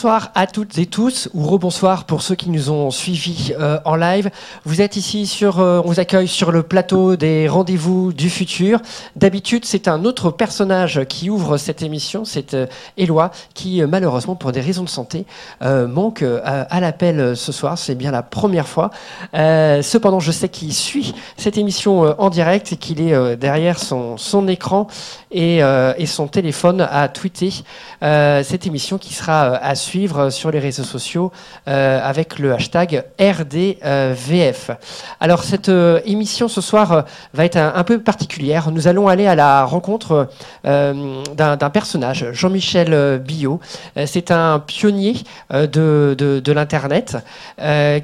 Bonsoir à toutes et tous, ou rebonsoir pour ceux qui nous ont suivis euh, en live. Vous êtes ici sur, euh, on vous accueille sur le plateau des rendez-vous du futur. D'habitude, c'est un autre personnage qui ouvre cette émission, c'est euh, Éloi, qui malheureusement, pour des raisons de santé, manque à l'appel ce soir. C'est bien la première fois. cependant, je sais qu'il suit cette émission en direct et qu'il est derrière son, son écran et, et, son téléphone à tweeter cette émission qui sera à suivre sur les réseaux sociaux euh, avec le hashtag RDVF. Alors cette euh, émission ce soir euh, va être un, peu particulière. Nous allons aller à la rencontre d'un personnage, Jean-Michel Billot. C'est un pionnier de, de, l'Internet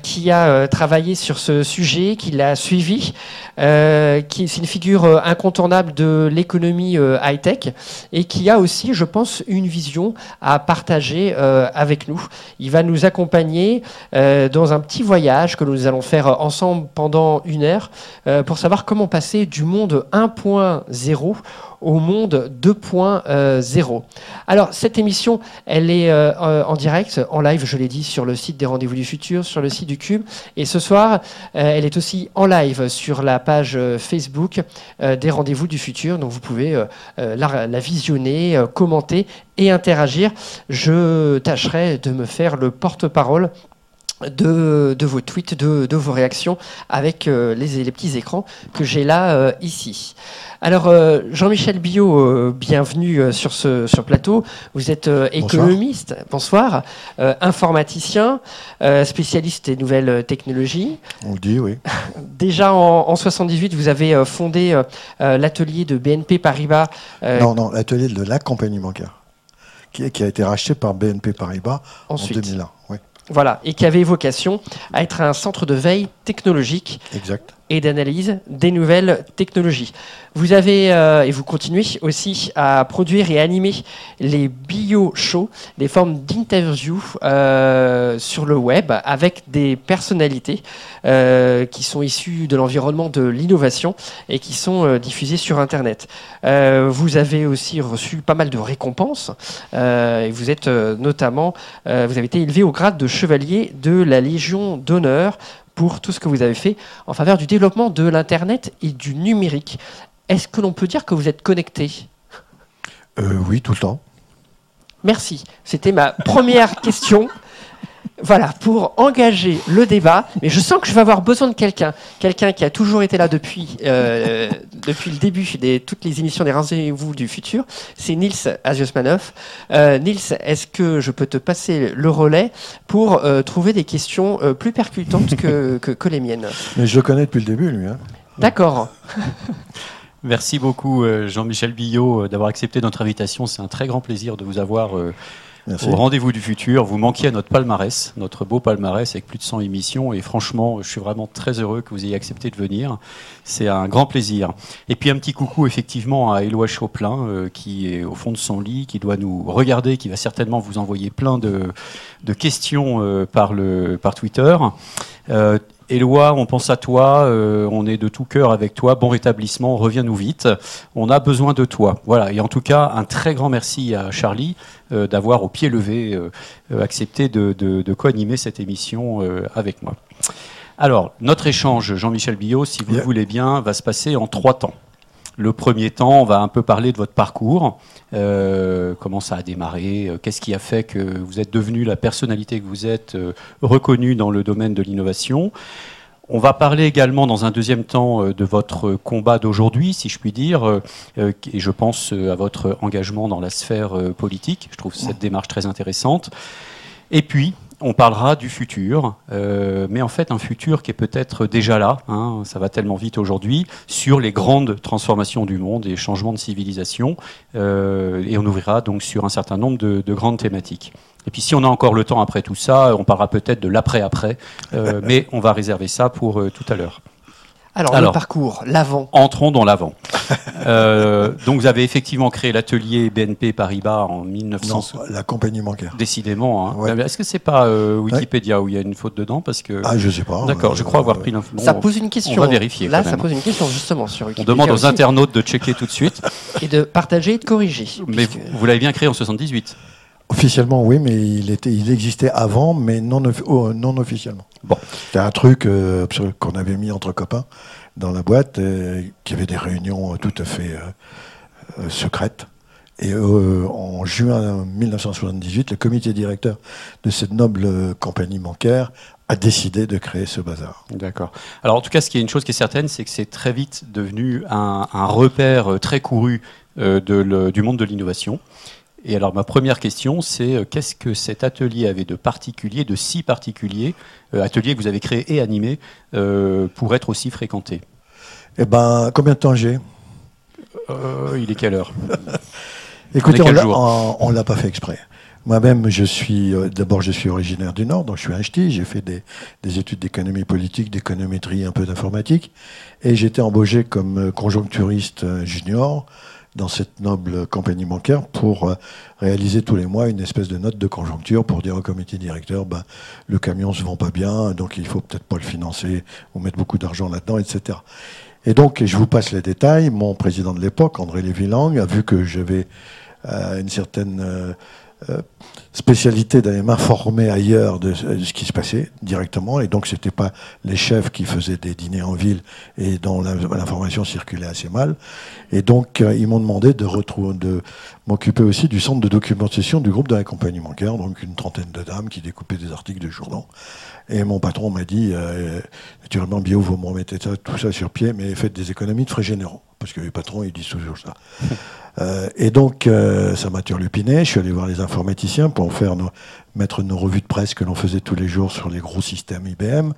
qui a travaillé sur ce sujet, qui l'a suivi, qui c'est une figure incontournable de l'économie high-tech et qui a aussi, je pense, une vision à partager avec nous. Il va nous accompagner euh, dans un petit voyage que nous allons faire ensemble pendant une heure euh, pour savoir comment passer du monde 1.0 au monde 2.0. Alors, cette émission, elle est euh, en direct, en live, je l'ai dit, sur le site des Rendez-vous du Futur, sur le site du Cube. Et ce soir, elle est aussi en live sur la page Facebook des Rendez-vous du Futur. Donc, vous pouvez la, visionner, commenter et interagir. Je tâcherai de me faire le porte-parole de, vos tweets, de, vos réactions avec euh, les, les, petits écrans que j'ai là euh, ici. Alors euh, Jean-Michel Biot, bienvenue sur ce sur plateau. Vous êtes économiste, bonsoir, informaticien, spécialiste des nouvelles technologies. On le dit, oui. Déjà en, en 78, vous avez fondé l'atelier de BNP Paribas. non, non, l'atelier de la compagnie bancaire, qui, qui, a été racheté par BNP Paribas en 2001. Oui. Voilà, et qui avait vocation à être un centre de veille technologique et d'analyse des nouvelles technologies. Vous avez, euh, et vous continuez aussi à produire et animer les bio-shows, des formes d'interview euh, sur le web avec des personnalités euh, qui sont issues de l'environnement de l'innovation et qui sont diffusées sur Internet. vous avez aussi reçu pas mal de récompenses et vous êtes notamment, vous avez été élevé au grade de chevalier de la Légion d'honneur pour tout ce que vous avez fait en faveur du développement de l'Internet et du numérique. Est-ce que l'on peut dire que vous êtes connecté? Euh, Oui, tout le temps. Merci. C'était ma première question. Voilà, pour engager le débat, mais je sens que je vais avoir besoin de quelqu'un, quelqu'un qui a toujours été là depuis, euh, depuis le début de toutes les émissions des Rendez-vous du futur, c'est Nils Aziosmanov. Euh, Nils, est-ce que je peux te passer le relais pour euh, trouver des questions euh, plus percutantes que, que, les miennes? Mais je le connais depuis le début, lui. Hein. D'accord. Merci beaucoup Jean-Michel Billot d'avoir accepté notre invitation. C'est un très grand plaisir de vous avoir au rendez-vous du futur. Vous manquiez à notre palmarès, notre beau palmarès avec plus de 100 émissions. Et franchement, je suis vraiment très heureux que vous ayez accepté de venir. C'est un grand plaisir. Et puis un petit coucou effectivement à Éloi Choplin, euh, qui est au fond de son lit, qui doit nous regarder, qui va certainement vous envoyer plein de, questions euh, par, le, par Twitter. Euh, Éloi, on pense à toi, euh, on est de tout cœur avec toi, bon rétablissement, reviens-nous vite, on a besoin de toi. Voilà, et en tout cas, un très grand merci à Charlie d'avoir au pied levé euh, accepté de, de co-animer cette émission avec moi. Alors, notre échange, Jean-Michel Billot, si vous le voulez bien, va se passer en trois temps. Le premier temps, on va un peu parler de votre parcours, euh, comment ça a démarré, euh, qu'est-ce qui a fait que vous êtes devenu la personnalité que vous êtes, euh, reconnue dans le domaine de l'innovation. On va parler également dans un deuxième temps de votre combat d'aujourd'hui, si je puis dire, et je pense à votre engagement dans la sphère politique. Je trouve cette démarche très intéressante. Et puis, on parlera du futur, euh, mais en fait un futur qui est peut-être déjà là, hein, ça va tellement vite aujourd'hui, sur les grandes transformations du monde et changements de civilisation, euh, et on ouvrira donc sur un certain nombre de, grandes thématiques. Et puis si on a encore le temps après tout ça, on parlera peut-être de l'après-après, euh, mais on va réserver ça pour tout à l'heure. Alors, le parcours, l'avant. Entrons dans l'avant. Euh, donc vous avez effectivement créé l'atelier BNP Paribas en 1900. Non, la compagnie bancaire. Décidément. Hein. Est-ce que c'est pas euh, Wikipédia où il y a une faute dedans? Parce que Ah, je sais pas. D'accord, je crois avoir pris l'info. ça pose une question. On va vérifier. Là, ça pose une question justement sur Wikipédia. On demande aux internautes de checker tout de suite et de partager et de corriger. Mais vous, l'avez bien créé en 78. Officiellement, oui, mais il, existait avant, mais non, non officiellement. Bon. C'était un truc euh, qu'on avait mis entre copains dans la boîte, euh, qui avait des réunions tout à fait secrètes. Et en juin 1978, le comité directeur de cette noble compagnie bancaire a décidé de créer ce bazar. D'accord. Alors en tout cas, ce qui est une chose qui est certaine, c'est que c'est très vite devenu un, repère euh, très couru euh, du monde de l'innovation. Et alors ma première question, c'est euh, qu'est-ce que cet atelier avait de particulier, de si particulier, atelier que vous avez créé et animé, pour être aussi fréquenté? Eh ben, combien de temps j'ai? Il est quelle heure? Écoutez, on ne l'a pas fait exprès. Moi-même, je suis euh, d'abord je suis originaire du Nord, donc je suis un ch'ti. J'ai fait des, des études d'économie politique, d'économétrie, un peu d'informatique, et j'étais embauché comme euh, conjoncturiste euh, junior dans cette noble compagnie bancaire pour réaliser tous les mois une espèce de note de conjoncture pour dire au comité directeur, ben, le camion se vend pas bien, donc il faut peut-être pas le financer ou mettre beaucoup d'argent là-dedans, etc. Et donc, je vous passe les détails. Mon président de l'époque, André Lévy-Lang, a vu que j'avais une certaine euh, spécialité d'aller m'informer ailleurs de, ce qui se passait directement. Et donc, c'était pas les chefs qui faisaient des dîners en ville et dont l'information circulait assez mal. Et donc, euh, ils m'ont demandé de, de m'occuper aussi du centre de documentation du groupe de la compagnie donc une trentaine de dames qui découpaient des articles de journaux. Et mon patron m'a dit, euh, naturellement, bio, vous me remettez ça, tout ça sur pied, mais faites des économies de frais généraux. Parce que les patrons, ils disent toujours ça. Euh, et donc, euh, ça m'a turlupiné. Je suis allé voir les informaticiens pour faire mettre nos revues de presse que l'on faisait tous les jours sur les gros systèmes IBM.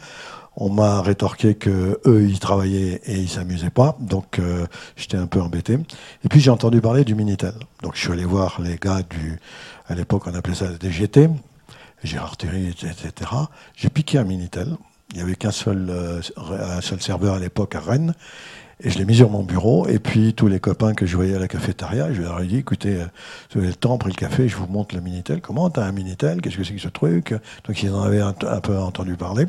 On m'a rétorqué que eux, ils travaillaient et ils s'amusaient pas. Donc, euh, j'étais un peu embêté. Et puis, j'ai entendu parler du Minitel. Donc, je suis allé voir les gars du, à l'époque, on appelait ça le DGT, Gérard Thierry, etc. J'ai piqué un Minitel. Il n'y avait qu'un un seul serveur à l'époque à Rennes. Et je l'ai mis sur mon bureau. Et puis, tous les copains que je voyais à la cafétéria, je leur ai dit, écoutez, euh, vous avez le temps, pris le café, je vous montre le Minitel. Comment t'as un Minitel? Qu'est-ce que c'est que ce truc? Donc, ils en avaient un, peu entendu parler.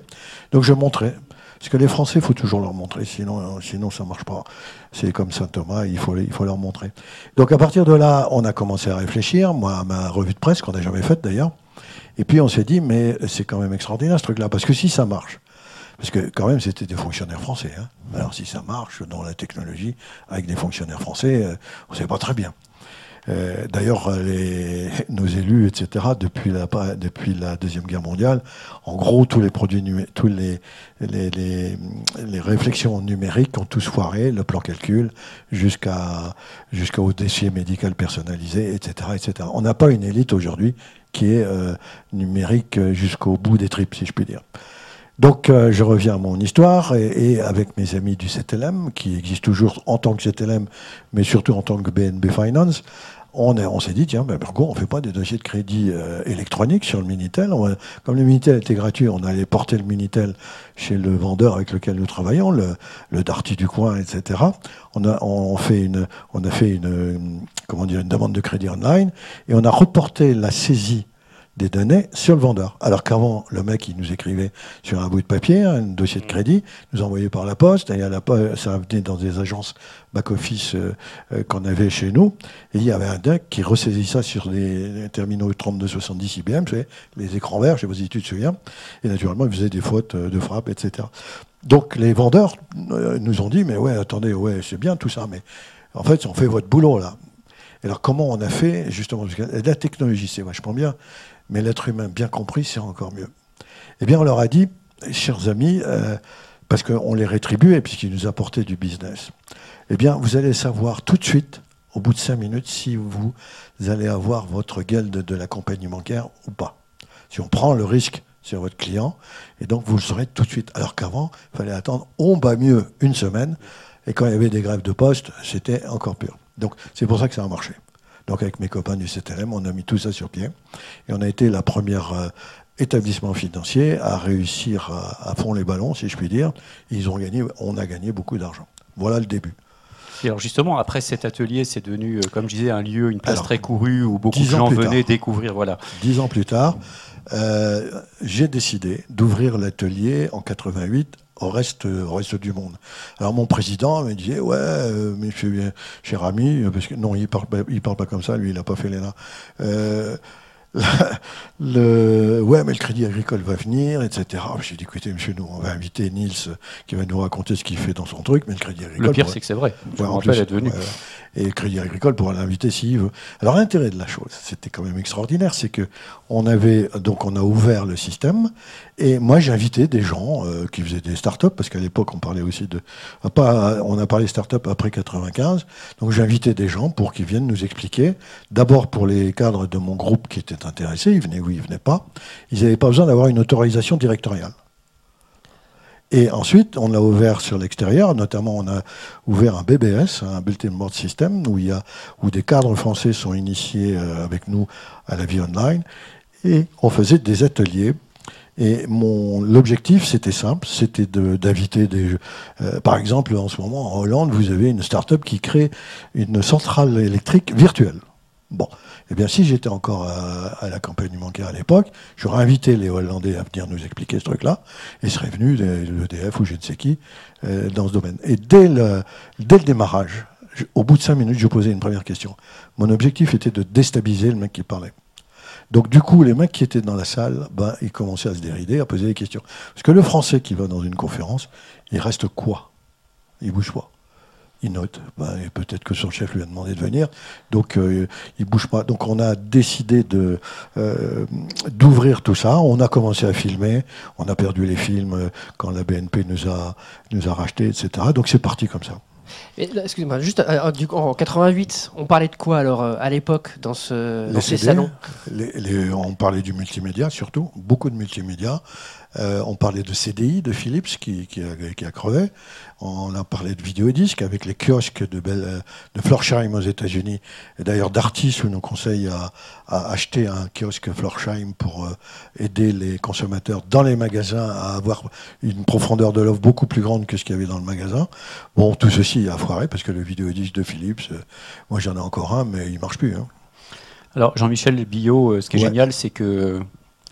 Donc, je montrais. Parce que les Français, il faut toujours leur montrer, sinon, sinon ça marche pas. C'est comme Saint Thomas, il faut, il faut leur montrer. Donc à partir de là, on a commencé à réfléchir, moi à ma revue de presse qu'on n'a jamais faite d'ailleurs. Et puis on s'est dit, mais c'est quand même extraordinaire ce truc-là, parce que si ça marche, parce que quand même, c'était des fonctionnaires français. Hein. Alors si ça marche dans la technologie avec des fonctionnaires français, euh, on ne sait pas très bien. Euh, D'ailleurs, nos élus, etc., depuis la, depuis la Deuxième Guerre mondiale, en gros, tous les produits, tous les, les, les, réflexions numériques ont tous foiré, le plan calcul, jusqu'au dossier médical personnalisé, etc. etc. On n'a pas une élite aujourd'hui qui est euh, numérique jusqu'au bout des tripes, si je puis dire. Donc euh, je reviens à mon histoire et, avec mes amis du CTLM, qui existent toujours en tant que CTLM, mais surtout en tant que BNB Finance, on, on s'est dit, tiens, ben, pourquoi on ne fait pas des dossiers de crédit euh, électroniques sur le Minitel Comme le Minitel était gratuit, on allait porter le Minitel chez le vendeur avec lequel nous travaillons, le, le Darty du coin, etc. On a, on, fait une, on a fait une, comment dire, une demande de crédit online et on a reporté la saisie des données sur le vendeur. Alors qu'avant, le mec, il nous écrivait sur un bout de papier, un dossier de mm. crédit, nous envoyait par la poste, et à la poste, ça venait dans des agences back-office euh, euh, qu'on avait chez nous, et il y avait un deck qui ressaisit ça sur des terminaux 3270 IBM, vous savez, les écrans verts, je tu te souviens, et naturellement, il faisait des fautes euh, de frappe, etc. Donc les vendeurs nous ont dit, mais ouais, attendez, ouais, c'est bien tout ça, mais en fait, on fait votre boulot là. Alors comment on a fait justement La technologie, c'est vachement bien, mais l'être humain bien compris, c'est encore mieux. Eh bien, on leur a dit, chers amis, euh, parce qu'on les rétribuait puisqu'ils nous apportaient du business, eh bien, vous allez savoir tout de suite, au bout de cinq minutes, si vous allez avoir votre gueule de, la compagnie bancaire ou pas. Si on prend le risque sur votre client, et donc vous le saurez tout de suite. Alors qu'avant, il fallait attendre, on bat mieux, une semaine, et quand il y avait des grèves de poste, c'était encore pire. Donc c'est pour ça que ça a marché. Donc avec mes copains du CTLM, on a mis tout ça sur pied. Et on a été la première euh, établissement financier à réussir à, fond les ballons, si je puis dire. Ils ont gagné, on a gagné beaucoup d'argent. Voilà le début. Et alors justement, après cet atelier, c'est devenu, euh, comme je disais, un lieu, une place très courue où beaucoup de gens venaient découvrir. Voilà. Dix ans plus tard, euh, j'ai décidé d'ouvrir l'atelier en 88 au reste, au reste du monde. Alors mon président me disait ouais, euh, monsieur cher ami, parce que non, il parle, il parle pas comme ça, lui, il n'a pas fait l'ENA. Euh, le, ouais, mais le crédit agricole va venir, etc. J'ai dit, écoutez, monsieur, nous, on va inviter Niels qui va nous raconter ce qu'il fait dans son truc, mais le crédit agricole. Le pire, c'est que c'est vrai. Je plus. Et le crédit agricole pourra l'inviter s'il veut. Alors, l'intérêt de la chose, c'était quand même extraordinaire, c'est que on avait, donc, on a ouvert le système, et moi, invité des gens euh, qui faisaient des startups, parce qu'à l'époque, on parlait aussi de, pas, on a parlé startup après 95, donc invité des gens pour qu'ils viennent nous expliquer, d'abord pour les cadres de mon groupe qui étaient intéressés, ils venaient oui, ils venaient pas, ils n'avaient pas besoin d'avoir une autorisation directoriale. Et ensuite, on l'a ouvert sur l'extérieur, notamment on a ouvert un BBS, un Bulletin Board System, où, il y a, où des cadres français sont initiés euh, avec nous à la vie online, et on faisait des ateliers. Et mon l'objectif, c'était simple, c'était d'inviter des... Euh, par exemple, en ce moment, en Hollande, vous avez une start-up qui crée une centrale électrique virtuelle. Bon, eh bien, si j'étais encore à, la campagne du Manquer à l'époque, j'aurais invité les Hollandais à venir nous expliquer ce truc-là, et seraient venus, l'EDF ou je ne sais qui, euh, dans ce domaine. Et dès le, dès le démarrage, au bout de cinq minutes, je posais une première question. Mon objectif était de déstabiliser le mec qui parlait. Donc du coup, les mecs qui étaient dans la salle, ben, ils commençaient à se dérider, à poser des questions. Parce que le français qui va dans une conférence, il reste quoi? Il bouge pas il note. Bah, et peut-être que son chef lui a demandé de venir. Donc, euh, il bouge pas. Donc, on a décidé de, euh, d'ouvrir tout ça. On a commencé à filmer. On a perdu les films euh, quand la BNP nous a, nous a racheté, etc. Donc, c'est parti comme ça. Excusez-moi, juste du en 88, on parlait de quoi alors à l'époque dans, ce, dans ces salons? On parlait du multimédia surtout, beaucoup de multimédia. Euh, on parlait de CDI, de Philips qui, a, crevé. On a parlé de vidéodisques avec les kiosques de, euh, de Florsheim aux États-Unis. Et d'ailleurs, Darty où nous conseille à, acheter un kiosque Florsheim pour euh, aider les consommateurs dans les magasins à avoir une profondeur de l'offre beaucoup plus grande que ce qu'il y avait dans le magasin. Bon, tout ceci a foiré parce que le vidéodisque de Philips, moi j'en ai encore un, mais il marche plus. Hein. Alors, Jean-Michel Billot, ce qui est génial, c'est que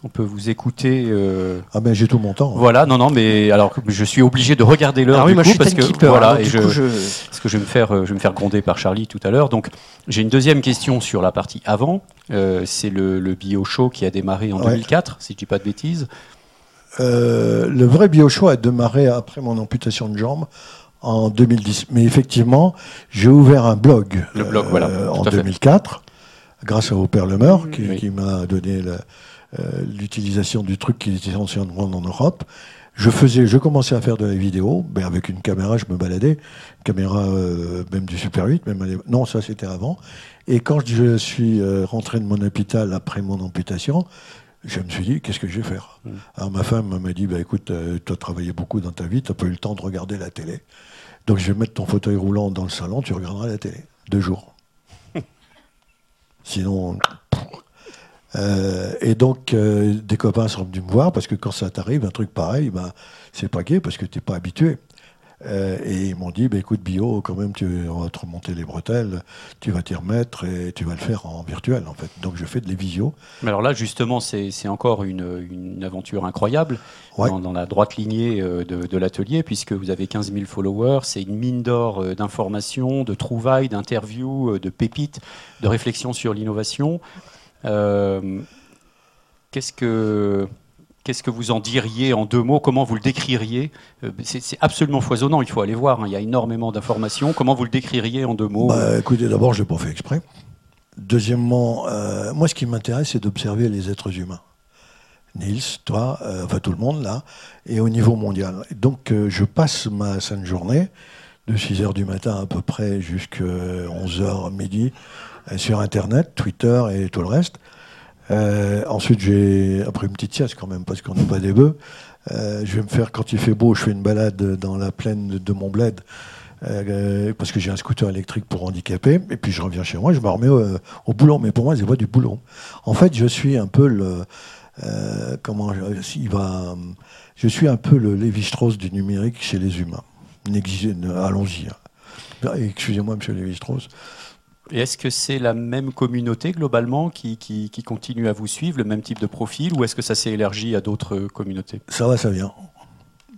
on peut vous écouter. Euh, ah ben j'ai tout mon temps. Voilà, non, non, mais alors je suis obligé de regarder l'heure ah du coup parce que voilà, et je, parce que je vais me faire, euh, je vais me faire gronder par Charlie tout à l'heure. Donc j'ai une deuxième question sur la partie avant. Euh, c'est le, bio show qui a démarré en 2004, si je dis pas de bêtises. le vrai bio show a démarré après mon amputation de jambe en 2010. Mais effectivement, j'ai ouvert un blog, le blog voilà, en 2004 grâce à Père Lemeur qui, qui m'a donné le euh, l'utilisation du truc qui était censé en en Europe. Je faisais, je commençais à faire de la vidéo, ben avec une caméra, je me baladais, caméra euh, même du Super 8, même non, ça c'était avant. Et quand je suis euh, rentré de mon hôpital après mon amputation, je me suis dit, qu'est-ce que je vais faire? Mmh. Alors ma femme m'a dit, bah, écoute, tu as travaillé beaucoup dans ta vie, tu n'as pas eu le temps de regarder la télé. Donc je vais mettre ton fauteuil roulant dans le salon, tu regarderas la télé. Deux jours. Sinon, euh, et donc, euh, des copains sont venus me voir parce que quand ça t'arrive, un truc pareil, ben, c'est pas gai parce que tu n'es pas habitué. Euh, et ils m'ont dit, bah, écoute, Bio, quand même, tu, on va te remonter les bretelles, tu vas t'y remettre et tu vas le faire en virtuel, en fait. Donc, je fais de les visios. Mais alors là, justement, c'est encore une, une, aventure incroyable dans, la droite lignée de, de l'atelier, puisque vous avez 15 000 followers, c'est une mine d'or d'informations, de trouvailles, d'interviews, de pépites, de réflexions sur l'innovation. Euh, qu'est-ce que Qu'est-ce que vous en diriez en deux mots? Comment vous le décririez? Euh, C'est absolument foisonnant, il faut aller voir, hein. il y a énormément d'informations. Comment vous le décririez en deux mots? Bah, Écoutez, d'abord, je ne l'ai pas fait exprès. Deuxièmement, euh, moi, ce qui m'intéresse, c'est d'observer les êtres humains. Nils, toi, enfin tout le monde là, et au niveau mondial. Donc, je passe ma sainte journée, de 6h du matin à peu près jusqu'à 11h midi, sur Internet, Twitter et tout le reste. Euh, ensuite, j'ai après une petite sieste quand même, parce qu'on n'est pas des bœufs. Euh, je vais me faire, quand il fait beau, je fais une balade dans la plaine de, bled, parce que j'ai un scooter électrique pour handicapés. Et puis je reviens chez moi, je me remets au, boulot. Mais pour moi, c'est pas du boulot. En fait, je suis un peu le. comment il va. Je suis un peu le Lévi-Strauss du numérique chez les humains. Allons-y. Hein. Excusez-moi, monsieur Lévi-Strauss. Est-ce que c'est la même communauté globalement qui, qui, continue à vous suivre, le même type de profil, ou est-ce que ça s'est élargi à d'autres communautés? Ça va, ça vient.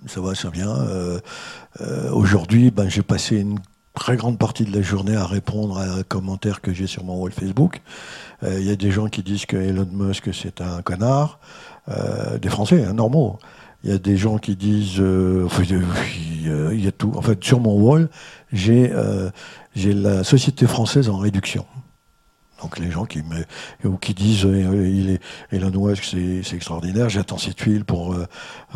Ça va, ça vient. Euh, euh, aujourd'hui, ben, j'ai passé une très grande partie de la journée à répondre à un commentaire que j'ai sur mon wall Facebook. Il y a des gens qui disent que Elon Musk c'est un connard, des Français hein, normaux. Il y a des gens qui disent, il y a tout. En fait, sur mon wall, j'ai j'ai la société française en réduction. Donc les gens qui, me, qui disent euh, il est Elon Musk c'est extraordinaire, j'attends cette tuiles pour, euh,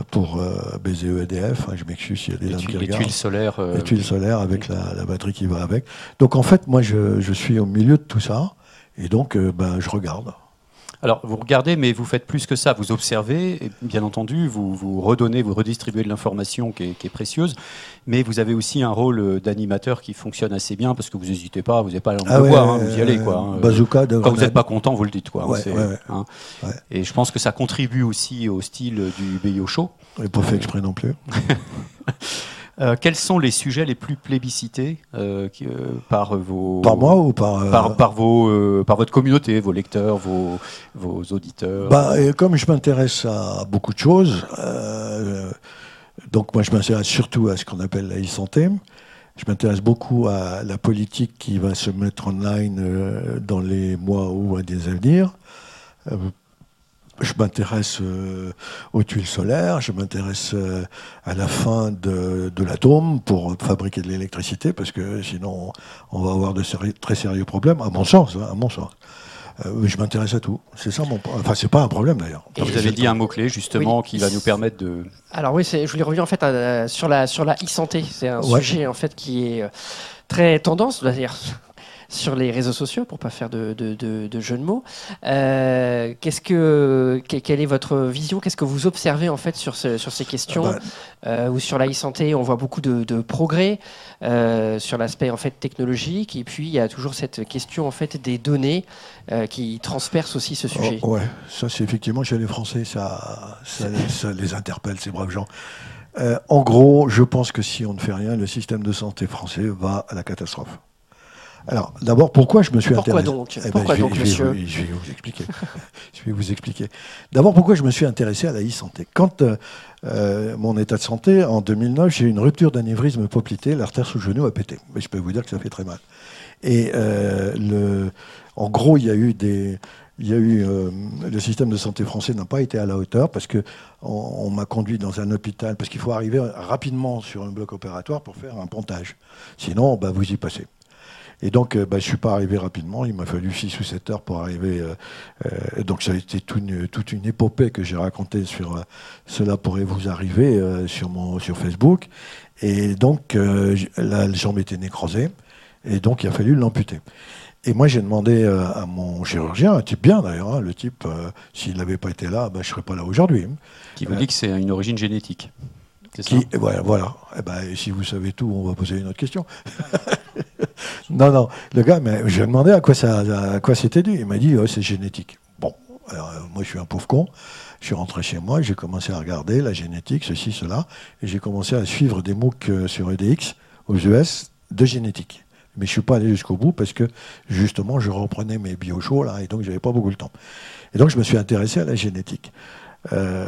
pour euh, baiser EDF, hein, je m'excuse s'il y a des gens qui regardent. tuiles solaires. Les tuiles solaires avec la, la, batterie qui va avec. Donc en fait moi je, je, suis au milieu de tout ça et donc ben, je regarde. Alors, vous regardez, mais vous faites plus que ça. Vous observez, et bien entendu, vous, vous redonnez, vous redistribuez de l'information qui, est précieuse, mais vous avez aussi un rôle euh, d'animateur qui fonctionne assez bien parce que vous n'hésitez pas, vous n'avez pas langue ah de hein, vous y allez. Quoi, hein. Bazooka Quand vous n'êtes pas content, vous le dites. Quoi, hein, et je pense que ça contribue aussi au style du BIO Show. Et pas fait exprès non plus. Euh, quels sont les sujets les plus plébiscités euh, euh, par vos par moi ou par par, vos par votre communauté, vos lecteurs, vos, vos auditeurs? Bah, Comme je m'intéresse à beaucoup de choses, donc moi je m'intéresse surtout à ce qu'on appelle la e-santé. Je m'intéresse beaucoup à la politique qui va se mettre en ligne dans les mois ou à des avenirs je m'intéresse euh, aux tuiles solaires, je m'intéresse euh, à la fin de, l'atome pour fabriquer de l'électricité, parce que sinon on va avoir de très sérieux problèmes, à mon sens. Hein, à mon sens. Euh, je m'intéresse à tout. C'est ça mon. Enfin, c'est pas un problème d'ailleurs. Vous avez dit un mot clé justement qui va nous permettre de. Alors oui, je voulais revenir en fait sur la sur la e-santé. C'est un sujet en fait qui est très tendance, dire sur les réseaux sociaux, pour pas faire de, de, jeu de mots. Euh, qu'est-ce que, quelle est votre vision? Qu'est-ce que vous observez en fait sur, sur ces questions? Ah bah. euh, Ou sur la e-santé, on voit beaucoup de, progrès euh, sur l'aspect en fait technologique, et puis il y a toujours cette question en fait des données qui transpercent aussi ce sujet. Oh, ouais, ça c'est effectivement chez les Français, ça, ça, les interpelle ces braves gens. en gros, je pense que si on ne fait rien, le système de santé français va à la catastrophe. Alors, d'abord, pourquoi je me suis pourquoi intéressé donc eh ben, Pourquoi donc, monsieur je, vais, vous expliquer. je vais vous expliquer. D'abord, pourquoi je me suis intéressé à la e-santé? Quand euh, euh, mon état de santé, en 2009, j'ai eu une rupture d'anévrisme poplité, l'artère sous le genou a pété. Mais je peux vous dire que ça fait très mal. Et euh, le, en gros, il y a eu des, il y a eu le système de santé français n'a pas été à la hauteur parce que on, m'a conduit dans un hôpital parce qu'il faut arriver rapidement sur un bloc opératoire pour faire un pontage. Sinon, bah, vous y passez. Et donc, euh, bah, je ne suis pas arrivé rapidement. Il m'a fallu 6 ou 7 heures pour arriver. Euh, euh, donc, ça a été toute une, épopée que j'ai racontée sur Cela pourrait vous arriver sur, mon, sur Facebook. Et donc, la jambe était nécrosée. Et donc, il a fallu l'amputer. Et moi, j'ai demandé à mon chirurgien, un type bien d'ailleurs, hein, le type, s'il n'avait pas été là, bah, je ne serais pas là aujourd'hui. Qui vous dit que c'est une origine génétique. Qui, voilà, voilà. Eh ben, si vous savez tout, on va poser une autre question. non, non. Le gars, mais j'ai demandé à quoi ça, à quoi c'était dû. Il m'a dit, oh, c'est génétique. Bon, alors, euh, moi, je suis un pauvre con. Je suis rentré chez moi, j'ai commencé à regarder la génétique, ceci, cela, et j'ai commencé à suivre des MOOC euh, sur EDX aux US de génétique. Mais je suis pas allé jusqu'au bout parce que justement, je reprenais mes biochaux là, et donc j'avais pas beaucoup de temps. Et donc, je me suis intéressé à la génétique. Euh,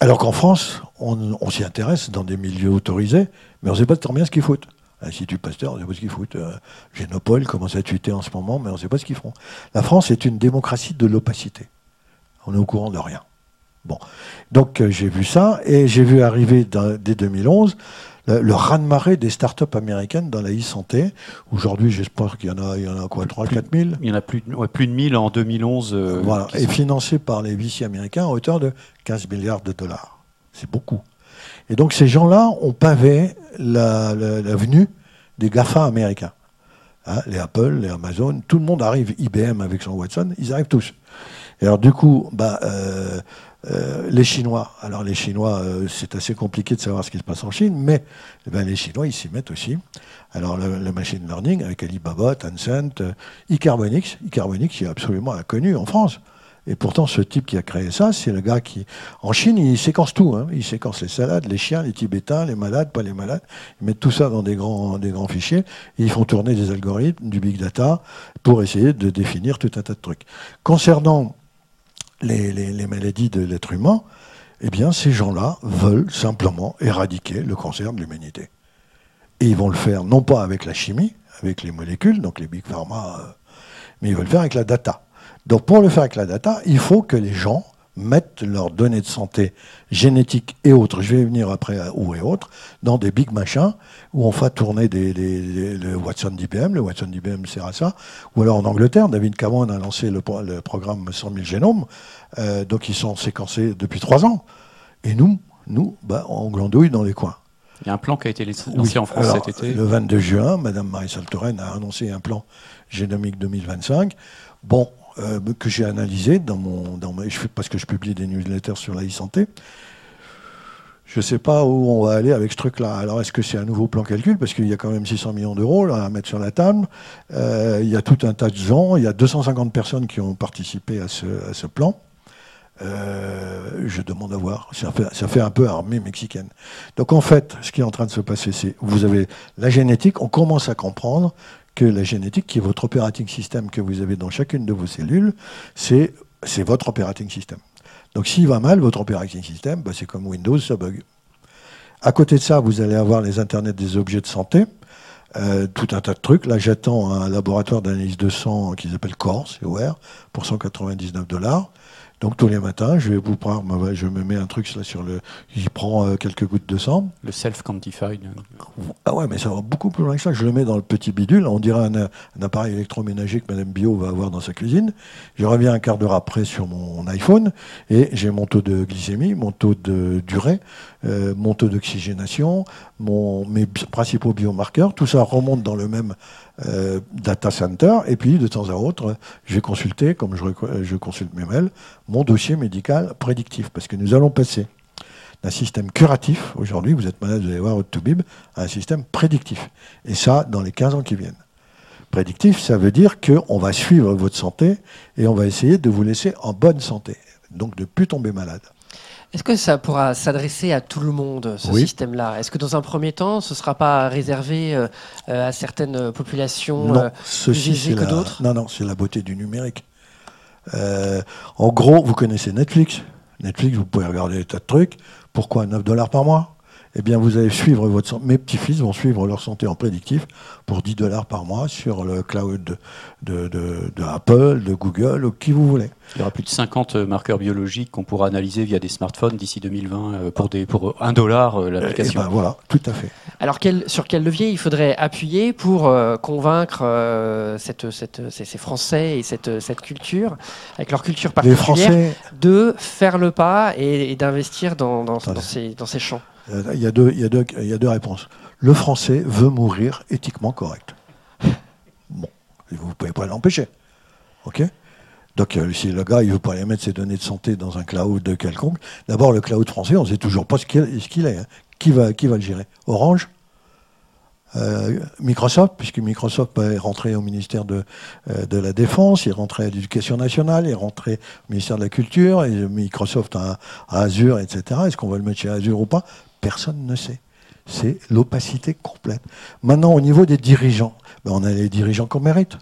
alors qu'en France, on, s'y intéresse dans des milieux autorisés, mais on ne sait pas très bien ce qu'ils foutent. L'Institut Pasteur, on ne sait pas ce qu'ils foutent. Euh, Génopole commence à tweeter en ce moment, mais on ne sait pas ce qu'ils font. La France est une démocratie de l'opacité. On est au courant de rien. Bon. Donc euh, j'ai vu ça, et j'ai vu arriver dès 2011 le, raz-de-marée des startups américaines dans la e-santé. Aujourd'hui, j'espère qu'il y en a, il y en a quoi, 3 4 000 Il y en a plus, plus de 1000 en 2011. Euh, voilà, et financé par les VC américains à hauteur de 15 milliards de dollars. C'est beaucoup. Et donc ces gens-là ont pavé la, venue des GAFA américains. Hein, les Apple, les Amazon, tout le monde arrive, IBM avec son Watson, ils arrivent tous. Et alors du coup, bah, euh, euh, les Chinois, alors les Chinois, euh, c'est assez compliqué de savoir ce qui se passe en Chine, mais eh ben, les Chinois, ils s'y mettent aussi. Alors le, machine learning avec Alibaba, Tencent, euh, Icarbonix, Icarbonix, il est absolument inconnu en France. Et pourtant, ce type qui a créé ça, c'est le gars qui, en Chine, il séquence tout. Hein. Il séquence les salades, les chiens, les Tibétains, les malades, pas les malades. Ils mettent tout ça dans des grands, des grands fichiers. Ils font tourner des algorithmes, du big data, pour essayer de définir tout un tas de trucs. Concernant les, maladies de l'être humain, eh bien, ces gens-là veulent simplement éradiquer le cancer de l'humanité. Et ils vont le faire non pas avec la chimie, avec les molécules, donc les big pharma, euh, mais ils veulent le faire avec la data. Donc pour le faire avec la data, il faut que les gens mettent leurs données de santé génétiques et autres, je vais venir après où et autres, dans des big machins où on fait tourner des, le Watson d'IBM, le Watson d'IBM sert à ça, ou alors en Angleterre, David Cameron a lancé le, programme 100 000 génomes, euh, donc ils sont séquencés depuis trois ans. Et nous, nous, bah, on glandouille dans les coins. Il y a un plan qui a été lancé en France cet été. Le 22 juin, Madame Marisol Touraine a annoncé un plan génomique 2025. Bon, euh, que j'ai analysé dans mon, parce que je publie des newsletters sur la e-santé. Je ne sais pas où on va aller avec ce truc-là. Alors, est-ce que c'est un nouveau plan calcul? Parce qu'il y a quand même 600 millions d'euros à mettre sur la table. Euh, il y a tout un tas de gens. Il y a 250 personnes qui ont participé à ce, plan. Euh, je demande à voir. Ça fait, ça fait, un peu armée mexicaine. Donc en fait, ce qui est en train de se passer, c'est vous avez la génétique. On commence à comprendre que la génétique, qui est votre operating system que vous avez dans chacune de vos cellules, c'est votre operating system. Donc s'il va mal, votre operating system, bah, c'est comme Windows, ça bug. À côté de ça, vous allez avoir les internets des objets de santé, euh, tout un tas de trucs. Là, j'attends un laboratoire d'analyse de sang qui s'appelle Core, ouvert, pour 199 dollars. Donc tous les matins, je vais vous prendre, je me mets un truc là sur le, j'y prends euh, quelques gouttes de sang. Le self-quantified. Ah ouais, mais ça va beaucoup plus loin que ça. Je le mets dans le petit bidule. On dirait un, appareil électroménager que Madame Bio va avoir dans sa cuisine. Je reviens un quart d'heure après sur mon iPhone et j'ai mon taux de glycémie, mon taux de durée, euh, mon taux d'oxygénation, mes principaux biomarqueurs. Tout ça remonte dans le même euh, data center. Et puis, de temps à autre, je vais consulter, comme je, consulte mes mails, mon dossier médical prédictif. Parce que nous allons passer d'un système curatif, aujourd'hui, vous êtes malade, vous allez voir votre bib, à un système prédictif. Et ça, dans les 15 ans qui viennent. Prédictif, ça veut dire qu'on va suivre votre santé et on va essayer de vous laisser en bonne santé. Donc de ne plus tomber malade. Est-ce que ça pourra s'adresser à tout le monde, ce système-là? Est-ce que dans un premier temps, ce ne sera pas réservé euh, à certaines populations non, euh, que d'autres? Non, non, c'est la beauté du numérique. Euh, en gros, vous connaissez Netflix. Netflix, vous pouvez regarder des tas de trucs. Pourquoi 9 dollars par mois? Eh bien, vous allez suivre votre santé. Mes petits-fils vont suivre leur santé en prédictif pour 10 dollars par mois sur le cloud de, de, Apple, de Google, ou qui vous voulez. Il y aura plus de 50 marqueurs biologiques qu'on pourra analyser via des smartphones d'ici 2020 euh, pour, des, pour 1 dollar euh, l'application. Eh ben voilà, tout à fait. Alors, quel, sur quel levier il faudrait appuyer pour euh, convaincre cette, cette, ces, Français et cette, cette culture, avec leur culture particulière, de faire le pas et, d'investir dans, dans, dans, ces, dans ces champs? euh, il y, a deux, il, y a deux, il y a deux réponses. Le français veut mourir éthiquement correct. Bon, vous ne pouvez pas l'empêcher. OK? Donc, euh, si le gars, il veut pas aller mettre ses données de santé dans un cloud quelconque, d'abord, le cloud français, on ne sait toujours pas ce qu'il est. Hein. Qui, va, qui va le gérer? Orange? Euh, Microsoft, puisque Microsoft est rentré au ministère de, de la Défense, il est rentré à l'Éducation nationale, il est rentré au ministère de la Culture, et Microsoft a, a Azure, etc. Est-ce qu'on va le mettre chez Azure ou pas? Personne ne sait. C'est l'opacité complète. Maintenant, au niveau des dirigeants, ben, on a les dirigeants qu'on mérite.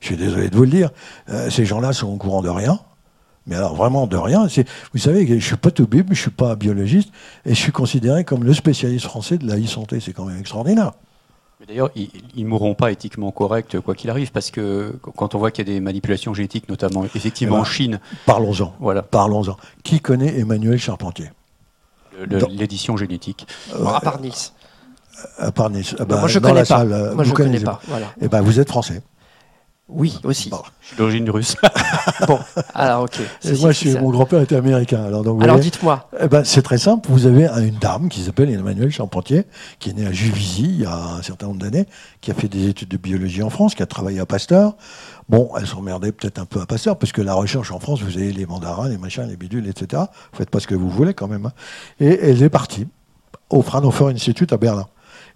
Je suis désolé de vous le dire. Euh, ces gens-là sont au courant de rien. Mais alors vraiment de rien. Vous savez, je ne suis pas tout bib, je ne suis pas biologiste, et je suis considéré comme le spécialiste français de la e-santé. C'est quand même extraordinaire. D'ailleurs, ils ne mourront pas éthiquement corrects quoi qu'il arrive, parce que quand on voit qu'il y a des manipulations génétiques, notamment effectivement eh ben, en Chine. Parlons-en. Voilà. Parlons-en. Qui connaît Emmanuel Charpentier? L'édition génétique. Euh, à part Nice. À part Nice. Ah bah, moi, je ne connais, pas. Moi, je connais pas. Voilà. Eh ben, vous êtes français. Oui, aussi. Je suis d'origine russe. bon, alors ok. moi, je suis, mon grand-père était américain. Alors, donc, alors dites-moi. Eh ben, c'est très simple. Vous avez une dame qui s'appelle Emmanuelle Charpentier, qui est née à Juvisy il y a un certain nombre d'années, qui a fait des études de biologie en France, qui a travaillé à Pasteur. Bon, elle s'emmerdait peut-être un peu à Pasteur, parce que la recherche en France, vous avez les mandarins, les machins, les bidules, etc. Vous faites pas ce que vous voulez quand même. Hein. Et elle est partie au Fraunhofer Institute à Berlin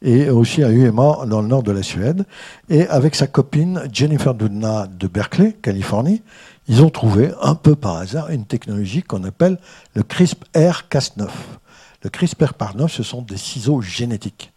et aussi à UMA dans le nord de la Suède. Et avec sa copine Jennifer Doudna de Berkeley, Californie, ils ont trouvé un peu par hasard une technologie qu'on appelle le CRISPR-Cas9. Le CRISPR-Cas9, ce sont des ciseaux génétiques.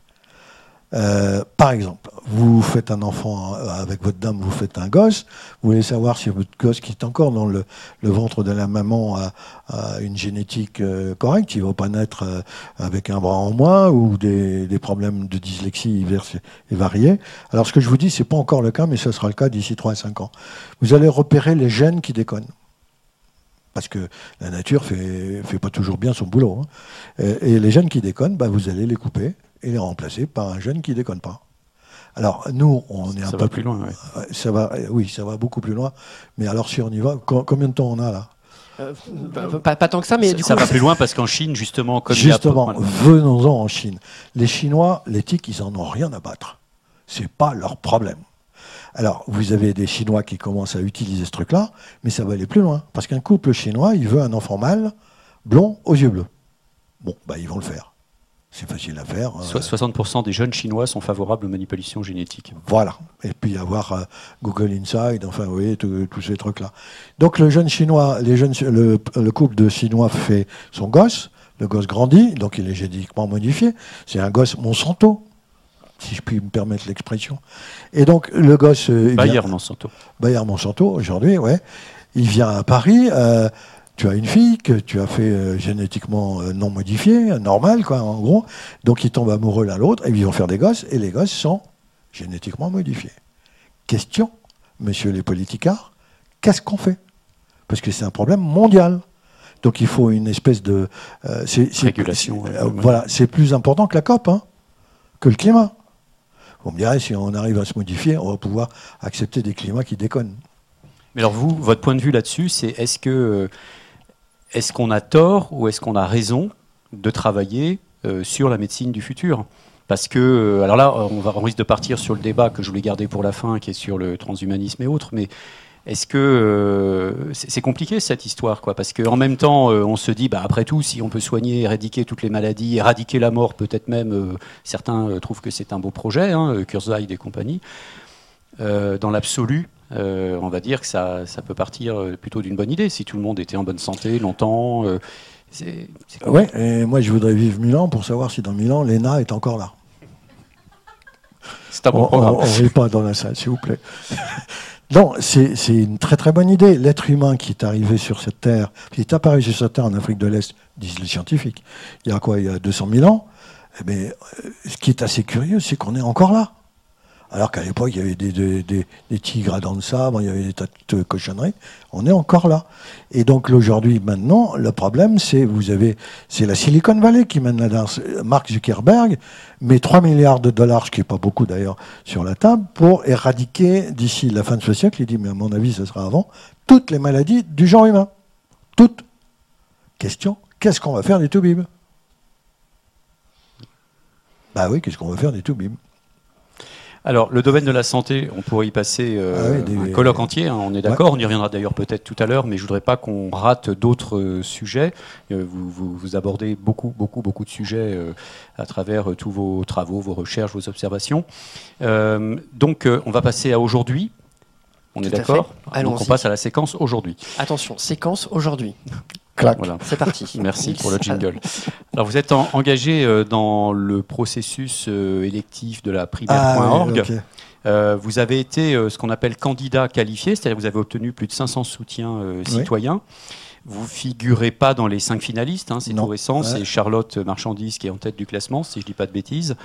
Euh, par exemple, vous faites un enfant euh, avec votre dame, vous faites un gosse, vous voulez savoir si votre gosse qui est encore dans le, ventre de la maman a, une génétique euh, correcte, il ne va pas naître avec un bras en moins ou des, problèmes de dyslexie divers et variés. Alors ce que je vous dis, ce n'est pas encore le cas, mais ce sera le cas d'ici 3 à 5 ans. Vous allez repérer les gènes qui déconnent parce que la nature fait, fait pas toujours bien son boulot. Hein. Et, les gènes qui déconnent, bah, vous allez les couper et les remplacer par un jeune qui déconne pas. Alors nous, on est un peu plus loin. Ça va, oui, ça va beaucoup plus loin. Mais alors si on y va, combien de temps on a là? Euh, pas, tant que ça, mais ça, du coup, ça va plus loin parce qu'en Chine, justement, comme justement, venons-en en Chine. Les Chinois, l'éthique, ils en ont rien à battre. C'est pas leur problème. Alors, vous avez des Chinois qui commencent à utiliser ce truc-là, mais ça va aller plus loin. Parce qu'un couple chinois, il veut un enfant mâle, blond, aux yeux bleus. Bon, bah, ils vont le faire. C'est facile à faire. 60% des jeunes Chinois sont favorables aux manipulations génétiques. Voilà. Et puis avoir euh, Google Inside, enfin, vous voyez, tous ces trucs-là. Donc, le jeune Chinois, les jeunes, le, couple de Chinois fait son gosse. Le gosse grandit, donc il est génétiquement modifié. C'est un gosse Monsanto si je puis me permettre l'expression. Et donc, le gosse. Euh, Bayer Monsanto. Bayer Monsanto, aujourd'hui, ouais. Il vient à Paris. Euh, tu as une fille que tu as fait euh, génétiquement non modifiée, normale, quoi, en gros. Donc, ils tombent amoureux l'un l'autre et ils vont faire des gosses. Et les gosses sont génétiquement modifiés. Question, monsieur les politicards, qu'est-ce qu'on fait? Parce que c'est un problème mondial. Donc il faut une espèce de régulation. voilà, c'est plus important que la COP, hein, que le climat. On me dirait, si on arrive à se modifier, on va pouvoir accepter des climats qui déconnent. Mais alors vous, votre point de vue là-dessus, c'est est-ce que euh, est-ce qu'on a tort ou est-ce qu'on a raison de travailler euh, sur la médecine du futur? Parce que, euh, alors là, on, risque de partir sur le débat que je voulais garder pour la fin, qui est sur le transhumanisme et autres, mais est-ce que euh, c'est compliqué cette histoire quoi? Parce qu'en même temps, on se dit, bah, après tout, si on peut soigner, éradiquer toutes les maladies, éradiquer la mort, peut-être même, certains trouvent que c'est un beau projet, hein, Kurzweil et compagnie. dans l'absolu, on va dire que ça, ça peut partir plutôt d'une bonne idée si tout le monde était en bonne santé longtemps. Oui, et moi je voudrais vivre mille ans pour savoir si dans mille ans l'ENA est encore là. C'est un bon programme. On ne pas dans la salle, s'il vous plaît. Non, c'est une très très bonne idée. L'être humain qui est arrivé sur cette terre, qui est apparu sur cette terre en Afrique de l'Est, disent les scientifiques, il y a quoi? Il y a 200 000 ans? Eh bien, euh, ce qui est assez curieux, c'est qu'on est encore là. Alors qu'à l'époque, il y avait des, tigres à dents de il y avait des tas de cochonneries. On est encore là. Et donc aujourd'hui, maintenant, le problème, c'est vous avez, c'est la Silicon Valley qui mène la danse. Mark Zuckerberg met 3 milliards de dollars, ce qui n'est pas beaucoup d'ailleurs, sur la table pour éradiquer d'ici la fin de ce siècle. Il dit, mais à mon avis, ce sera avant, toutes les maladies du genre humain. Toutes. Question, qu'est-ce qu'on va faire des toubibs Bah oui, qu'est-ce qu'on va faire des toubibs alors, le domaine de la santé, on pourrait y passer euh, ah un colloque entier, hein, on est d'accord. On y reviendra d'ailleurs peut-être tout à l'heure, mais je voudrais pas qu'on rate d'autres euh, sujets. Euh, vous, abordez beaucoup, beaucoup, beaucoup de sujets à travers tous vos travaux, vos recherches, vos observations. donc, on va passer à aujourd'hui. On est d'accord? Donc, on passe à la séquence aujourd'hui. Attention, séquence aujourd'hui. Voilà. C'est parti. Merci pour le jingle. Alors, vous êtes engagé euh, dans le processus euh, électif de la primaire.org. Ah, euh, vous avez été ce qu'on appelle candidat qualifié, c'est-à-dire que vous avez obtenu plus de 500 soutiens citoyens. Vous figurez pas dans les cinq finalistes, hein, c'est tout récent. C'est Charlotte Marchandise qui est en tête du classement, si je dis pas de bêtises.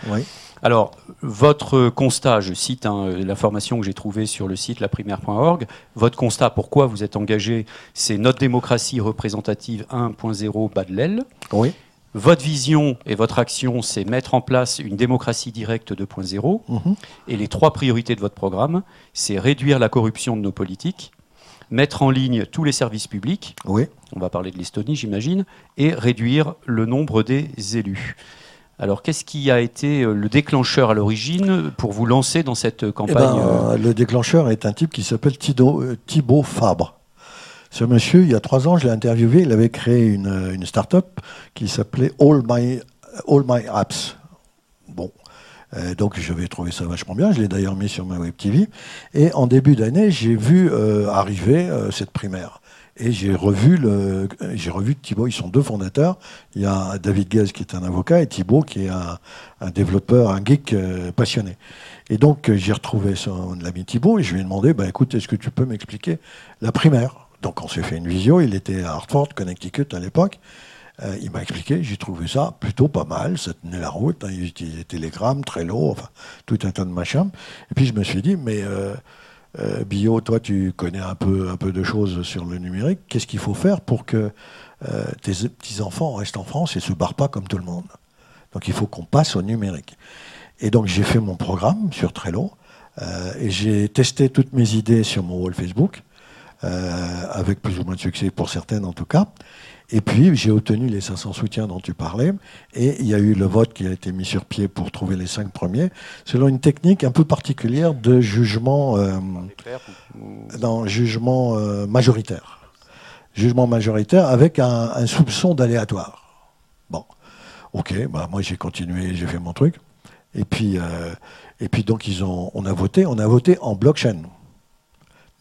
Alors, votre constat, je cite hein, l'information que j'ai trouvée sur le site laprimaire.org. Votre constat, pourquoi vous êtes engagé, c'est notre démocratie représentative 1.0 bas de l'aile. Oui. Votre vision et votre action, c'est mettre en place une démocratie directe 2.0. Mhm. Et les trois priorités de votre programme, c'est réduire la corruption de nos politiques, mettre en ligne tous les services publics, oui. on va parler de l'Estonie j'imagine, et réduire le nombre des élus. Alors, qu'est-ce qui a été euh, le déclencheur à l'origine pour vous lancer dans cette eh campagne ben, euh Le déclencheur est un type qui s'appelle euh, Thibaut Fabre. Ce monsieur, il y a trois ans, je l'ai interviewé, il avait créé une, une start-up qui s'appelait All My, All My Apps. Bon, Euh, donc j'avais trouvé ça vachement bien. Je l'ai d'ailleurs mis sur ma web TV. Et en début d'année, j'ai vu euh, arriver euh, cette primaire. Et j'ai revu le, j'ai revu Thibaut. Ils sont deux fondateurs. Il y a David Gaz qui est un avocat et Thibaut qui est un, développeur, un geek passionné. Et donc j'ai retrouvé son ami Thibaut et je lui ai demandé, bah, écoute, est-ce que tu peux m'expliquer la primaire? Donc on s'est fait une visio. Il était à Hartford, Connecticut à l'époque. Euh, il m'a expliqué, j'ai trouvé ça plutôt pas mal, ça tenait la route, hein, il utilisait Telegram, Trello, enfin tout un tas de machins. Et puis je me suis dit, mais euh, euh, Bio, toi tu connais un peu, un peu de choses sur le numérique, qu'est-ce qu'il faut faire pour que tes petits-enfants restent en France et se barrent pas comme tout le monde? Donc il faut qu'on passe au numérique. Et donc j'ai fait mon programme sur Trello, et j'ai testé toutes mes idées sur mon wall Facebook, avec plus ou moins de succès pour certaines en tout cas. Et puis, j'ai obtenu les 500 soutiens dont tu parlais, et il y a eu le vote qui a été mis sur pied pour trouver les cinq premiers, selon une technique un peu particulière de jugement, euh, jugement euh, majoritaire. Jugement majoritaire avec un, soupçon d'aléatoire. Bon, ok, bah moi j'ai continué, j'ai fait mon truc. Et puis, euh, et puis donc ils ont, on a voté, on a voté en blockchain.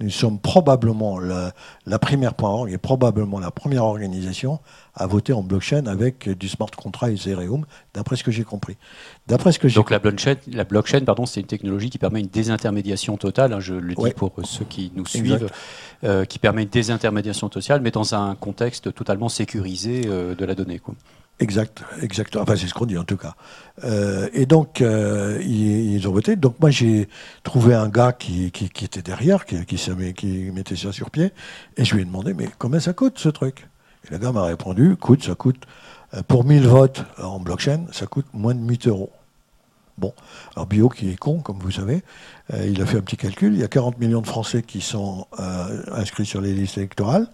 Nous sommes probablement la, la primaire.org et probablement la première organisation à voter en blockchain avec du smart contract Ethereum, d'après ce que j'ai compris. D'après ce que Donc la blockchain, la blockchain, pardon, c'est une technologie qui permet une désintermédiation totale. Hein, je le dis pour ceux qui nous suivent, euh, qui permet une désintermédiation totale, mais dans un contexte totalement sécurisé euh, de la donnée. Quoi. Exact, exact. Enfin, c'est ce qu'on dit en tout cas. Euh, et donc, euh, ils, ont voté. Donc, moi, j'ai trouvé un gars qui, était derrière, qui, qui, qui, mettait ça sur pied. Et je lui ai demandé, mais combien ça coûte ce truc? Et le gars m'a répondu, coûte, ça coûte, euh, pour 1000 votes en blockchain, ça coûte moins de 8 euros. Bon, alors Bio qui est con, comme vous savez, il a fait un petit calcul. Il y a 40 millions de Français qui sont inscrits sur les listes électorales.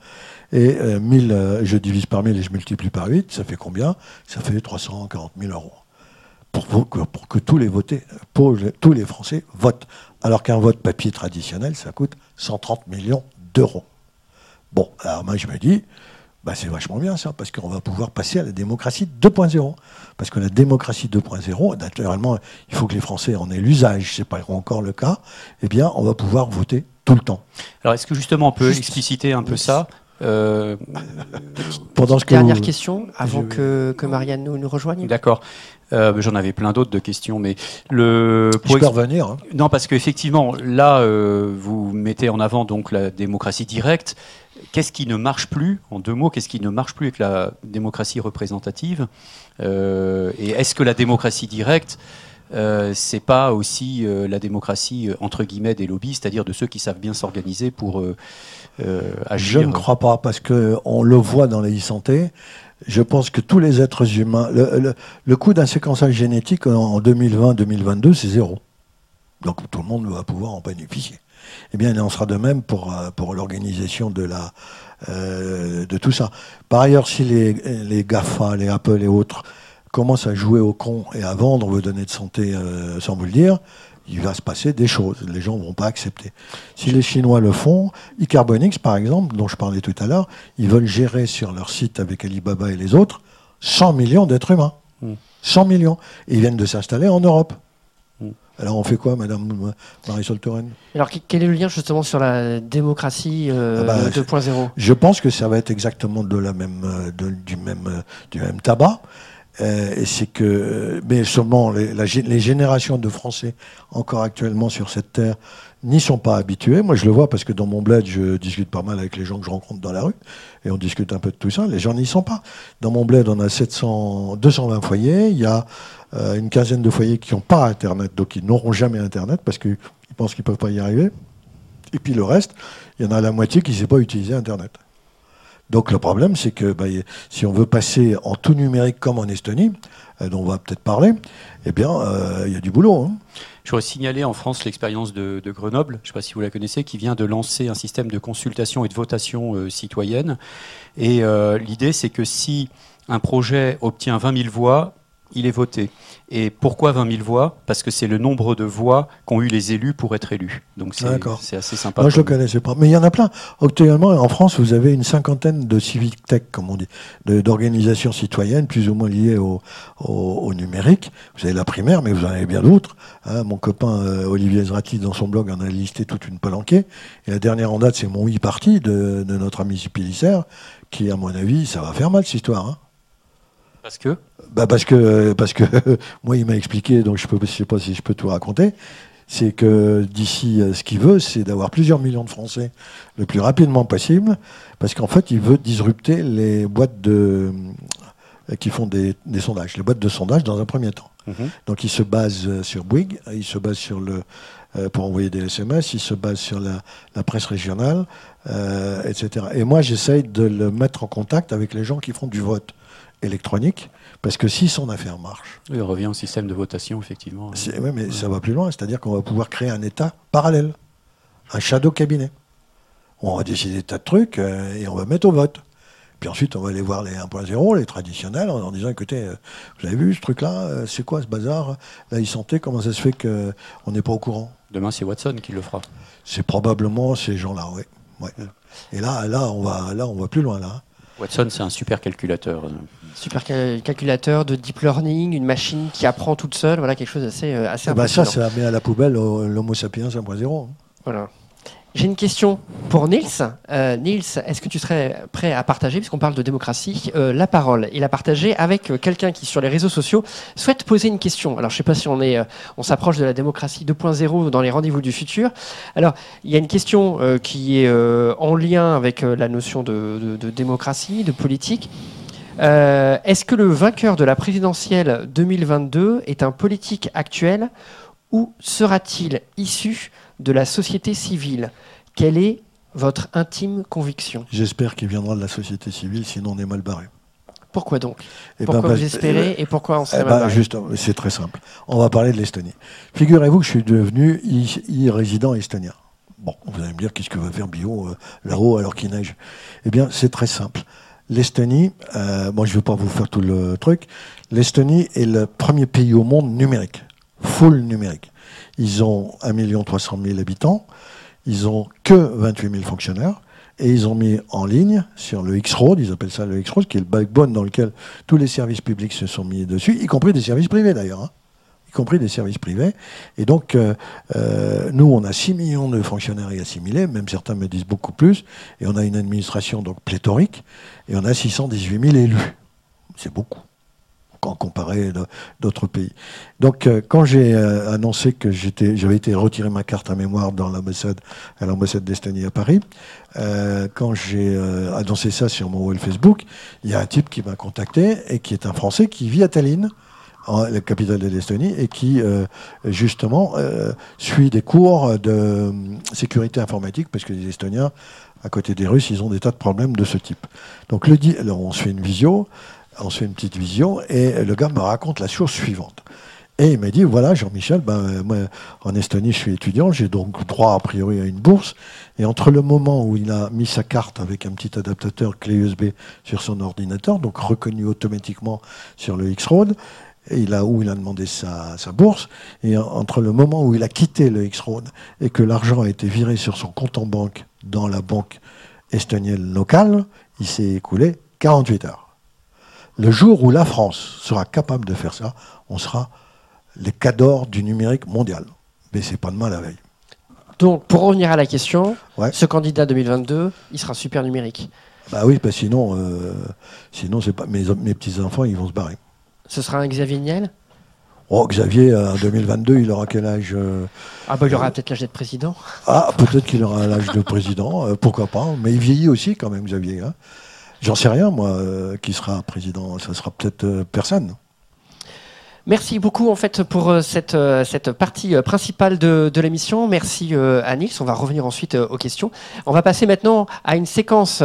Et 1000, euh, euh, je divise par 1000 et je multiplie par 8, ça fait combien? Ça fait 340 000 euros. Pour, pour, que tous les, votés, pour tous les Français votent. Alors qu'un vote papier traditionnel, ça coûte 130 millions d'euros. Bon, alors moi je me dis, bah c'est vachement bien ça, parce qu'on va pouvoir passer à la démocratie 2.0. Parce que la démocratie 2.0, naturellement, il faut que les Français en aient l'usage, c'est pas encore le cas, eh bien, on va pouvoir voter tout le temps. Alors, est-ce que justement on peut expliciter un peu ça euh, Pendant ce Dernière question, avant que, que, Marianne nous, nous rejoigne. D'accord. Euh, j'en avais plein d'autres de questions, mais le. Pour Je peux revenir. Hein. Non, parce qu'effectivement, là, euh, vous mettez en avant donc la démocratie directe. Qu'est-ce qui ne marche plus, en deux mots, qu'est-ce qui ne marche plus avec la démocratie représentative Et est-ce que la démocratie directe euh, c'est pas aussi la démocratie entre guillemets des lobbies, c'est-à-dire de ceux qui savent bien s'organiser pour euh, je ne crois pas, parce qu'on le voit dans les e-santé. Je pense que tous les êtres humains, le, coût d'un séquençage génétique en 2020-2022, c'est zéro. Donc tout le monde va pouvoir en bénéficier. Eh bien, il en sera de même pour, euh, pour l'organisation de, la, euh, de tout ça. Par ailleurs, si les, les GAFA, les Apple et autres commencent à jouer au con et à vendre vos données de santé sans vous le dire, il va se passer des choses. Les gens ne vont pas accepter. Si les Chinois le font, eCarbonix, par exemple, dont je parlais tout à l'heure, ils veulent gérer sur leur site avec Alibaba et les autres 100 millions d'êtres humains. 100 hmm. millions. Et ils viennent de s'installer en Europe. Alors on fait quoi, Madame Marisol Touraine Alors quel est le lien justement sur la démocratie 2.0 euh, ah bah, Je pense que ça va être exactement de la même, euh, du, même, euh, du même tabac. Euh, et c'est que, mais seulement les, les, générations de Français encore actuellement sur cette terre n'y sont pas habitués. Moi, je le vois parce que dans mon bled, je discute pas mal avec les gens que je rencontre dans la rue et on discute un peu de tout ça. Les gens n'y sont pas. Dans mon bled, on a 700, 220 foyers. Il y a euh, une quinzaine de foyers qui n'ont pas Internet, donc ils n'auront jamais Internet parce qu'ils pensent qu'ils ne peuvent pas y arriver. Et puis le reste, il y en a la moitié qui ne sait pas utiliser Internet. Donc le problème, c'est que bah, si on veut passer en tout numérique comme en Estonie, euh, dont on va peut-être parler, eh bien, euh, il y a du boulot. Hein. Je voudrais signaler en France l'expérience de, Grenoble, je ne sais pas si vous la connaissez, qui vient de lancer un système de consultation et de votation euh, citoyenne. Et l'idée, c'est que si un projet obtient 20 000 voix, il est voté. Et pourquoi 20 000 voix? Parce que c'est le nombre de voix qu'ont eu les élus pour être élus. Donc c'est assez sympa. Moi, je ne le connaissais pas. Mais il y en a plein. Actuellement, en France, vous avez une cinquantaine de civic tech, comme on dit, d'organisations citoyennes, plus ou moins liées au, au, numérique. Vous avez la primaire, mais vous en avez bien d'autres. Hein. mon copain euh, Olivier Zrati, dans son blog, en a listé toute une palanquée. Et la dernière en date, c'est mon e-party de, de, notre ami Pélisser, qui, à mon avis, ça va faire mal, cette histoire. Hein. Parce que bah parce que parce que moi il m'a expliqué donc je peux sais pas si je peux tout raconter. C'est que d'ici ce qu'il veut c'est d'avoir plusieurs millions de Français le plus rapidement possible parce qu'en fait il veut disrupter les boîtes de qui font des, sondages les boîtes de sondage dans un premier temps. Mhm. donc il se base sur Bouygues il se base sur le euh, pour envoyer des SMS il se base sur la, presse régionale euh, etc et moi j'essaye de le mettre en contact avec les gens qui font du vote électronique, parce que si son affaire marche. il revient au système de votation, effectivement. Oui, mais ça va plus loin, c'est-à-dire qu'on va pouvoir créer un État parallèle, un shadow cabinet. On va décider des tas de trucs euh, et on va mettre au vote. Puis ensuite, on va aller voir les 1.0, les traditionnels, en, disant écoutez, euh, vous avez vu ce truc-là euh, C'est quoi ce bazar Là, ils sentaient comment ça se fait qu'on n'est pas au courant? Demain, c'est Watson qui le fera. C'est probablement ces gens-là, oui. Ouais. Et là, là, on va, là, on va plus loin, là. Watson, c'est un super calculateur. Super calculateur de deep learning, une machine qui apprend toute seule, voilà quelque chose d'assez euh, assez eh ben Ça, ça met à la poubelle l'Homo sapiens 1.0. Voilà. J'ai une question pour Nils. Euh, Nils, est-ce que tu serais prêt à partager, puisqu'on parle de démocratie, euh, la parole et la partager avec euh, quelqu'un qui, sur les réseaux sociaux, souhaite poser une question Alors, je ne sais pas si on, est, on s'approche de la démocratie 2.0 dans les rendez-vous du futur. Alors, il y a une question qui est en lien avec la notion de, de démocratie, de politique. est-ce que le vainqueur de la présidentielle 2022 est un politique actuel ou sera-t-il issu de la société civile. Quelle est votre intime conviction? J'espère qu'il viendra de la société civile, sinon on est mal barré. Pourquoi donc? Eh ben, Pourquoi vous espérez et pourquoi on serait eh ben, juste, C'est très simple. On va parler de l'Estonie. Figurez-vous que je suis devenu e-résident estonien. Bon, vous allez me dire qu'est-ce que va faire Bio euh, là-haut alors qu'il neige? Eh bien, c'est très simple. L'Estonie, euh, moi je ne vais pas vous faire tout le truc, l'Estonie est le premier pays au monde numérique, full numérique. Ils ont 1 300 000 habitants. Ils ont que 28 000 fonctionnaires. Et ils ont mis en ligne sur le X-Road, ils appellent ça le X-Road, qui est le backbone dans lequel tous les services publics se sont mis dessus, y compris des services privés d'ailleurs. Hein. y compris des services privés. Et donc, euh, euh, nous, on a 6 millions de fonctionnaires y assimilés, même certains me disent beaucoup plus, et on a une administration donc pléthorique, et on a 618 000 élus. C'est beaucoup quand comparé d'autres pays. Donc, euh, quand j'ai euh, annoncé que j'avais été retiré ma carte à mémoire dans l'ambassade, à l'ambassade d'Estonie à Paris, euh, quand j'ai annoncé ça sur mon wall Facebook, il y a un type qui m'a contacté et qui est un Français qui vit à Tallinn, la capitale de l'Estonie, et qui justement suit des cours de sécurité informatique, parce que les Estoniens, à côté des Russes, ils ont des tas de problèmes de ce type. Donc on se fait une visio, on se fait une petite vision, et le gars me raconte la chose suivante. Et il m'a dit, voilà, Jean-Michel, ben, moi, en Estonie, je suis étudiant, j'ai donc droit a priori à une bourse. Et entre le moment où il a mis sa carte avec un petit adaptateur clé USB sur son ordinateur, donc reconnu automatiquement sur le X-Road, et il où il a demandé sa, sa, bourse, et entre le moment où il a quitté le X-Road et que l'argent a été viré sur son compte en banque dans la banque estonienne locale, il s'est écoulé 48 heures. Le jour où la France sera capable de faire ça, on sera les cadors du numérique mondial. Mais c'est pas demain la veille. Donc, pour revenir à la question, ce candidat 2022, il sera super numérique. Bah oui, parce sinon, euh, sinon c'est pas mes, mes petits enfants, ils vont se barrer. Ce sera un Xavier Niel? Oh, Xavier, en 2022, il aura quel âge euh? Ah, bah, il aura peut-être l'âge d'être président. Ah, peut-être qu'il aura l'âge de président, euh, pourquoi pas. Mais il vieillit aussi, quand même, Xavier. Hein. J'en sais rien, moi, euh, qui sera président. Ça sera peut-être euh, personne. Merci beaucoup en fait pour euh, cette, cette partie principale de, de l'émission. Merci à Nils. On va revenir ensuite aux questions. On va passer maintenant à une séquence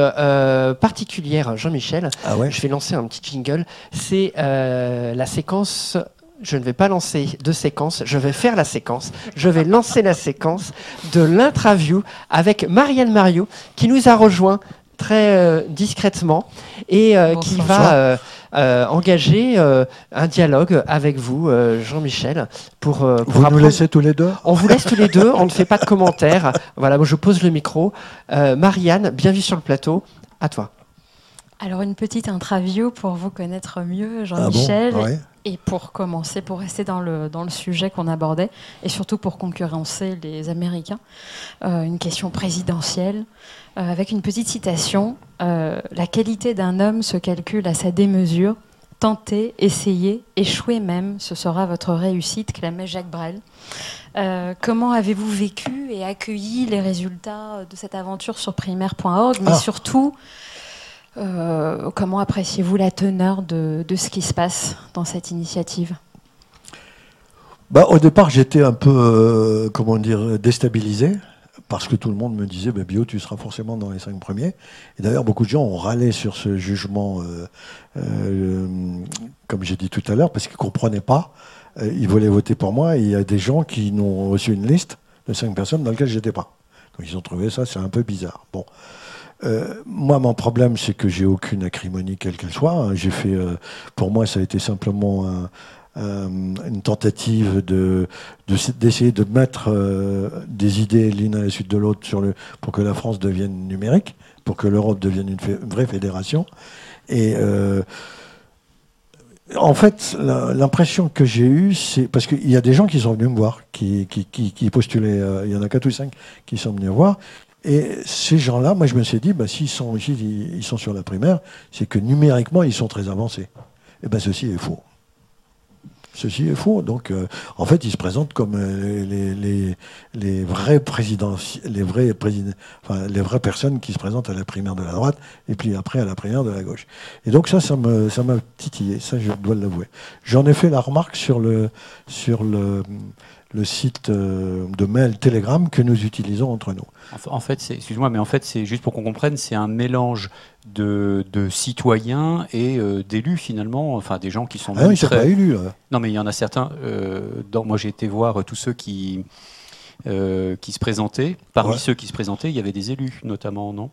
particulière, Jean-Michel. Ah ouais Je vais lancer un petit jingle. C'est la séquence je ne vais pas lancer de séquence, je vais faire la séquence. Je vais lancer la séquence de l'interview avec Marianne Mario qui nous a rejoint très discrètement et qui va engager un dialogue avec vous, Jean-Michel, pour, pour vous nous laissez tous les deux. On vous laisse tous les deux. On ne fait pas de commentaires. Voilà, moi je pose le micro. Marianne, bienvenue sur le plateau. À toi. Alors une petite interview pour vous connaître mieux, Jean-Michel. Ah et pour commencer, pour rester dans le, dans le sujet qu'on abordait, et surtout pour concurrencer les Américains, euh, une question présidentielle, euh, avec une petite citation. Euh, la qualité d'un homme se calcule à sa démesure. Tenter, essayer, échouer même, ce sera votre réussite, clamait Jacques Brel. comment avez-vous vécu et accueilli les résultats de cette aventure sur primaire.org, mais ah. surtout euh, comment appréciez-vous la teneur de, ce qui se passe dans cette initiative? Bah, Au départ, j'étais un peu, euh, comment dire, déstabilisé, parce que tout le monde me disait, bah, Bio, tu seras forcément dans les cinq premiers. Et d'ailleurs, beaucoup de gens ont râlé sur ce jugement, euh, comme j'ai dit tout à l'heure, parce qu'ils ne comprenaient pas. ils voulaient voter pour moi, et il y a des gens qui n'ont reçu une liste de cinq personnes dans lesquelles je n'étais pas. Donc ils ont trouvé ça, c'est un peu bizarre. Bon. Euh, moi, mon problème, c'est que j'ai aucune acrimonie, quelle qu'elle soit. Hein. J'ai fait, euh, pour moi, ça a été simplement une tentative de, d'essayer de, mettre euh, des idées l'une à la suite de l'autre pour que la France devienne numérique, pour que l'Europe devienne une, vraie fédération. Et en fait, l'impression que j'ai eue, c'est parce qu'il y a des gens qui sont venus me voir, qui, postulaient, il y en a quatre ou cinq qui sont venus me voir, et ces gens-là, moi je me suis dit, bah, s'ils sont, ils sont sur la primaire, c'est que numériquement, ils sont très avancés. Et bien ceci est faux. Ceci est faux. Donc, euh, en fait, ils se présentent comme euh, les, les, les, vrais présidents, les vrais présidents, enfin, les vraies personnes qui se présentent à la primaire de la droite et puis après à la primaire de la gauche. Et donc ça, ça me, ça m'a titillé. Ça, je dois l'avouer. J'en ai fait la remarque sur le, sur le, le site euh, de mail Telegram que nous utilisons entre nous. En fait, excuse-moi, mais en fait, c'est juste pour qu'on comprenne, c'est un mélange de, citoyens et euh, d'élus finalement, enfin des gens qui sont. Ah oui, très... pas élus. Non, mais il y en a certains. Euh, dans, moi, j'ai été voir tous ceux qui qui se présentaient. Parmi ceux qui se présentaient, il y avait des élus, notamment, non?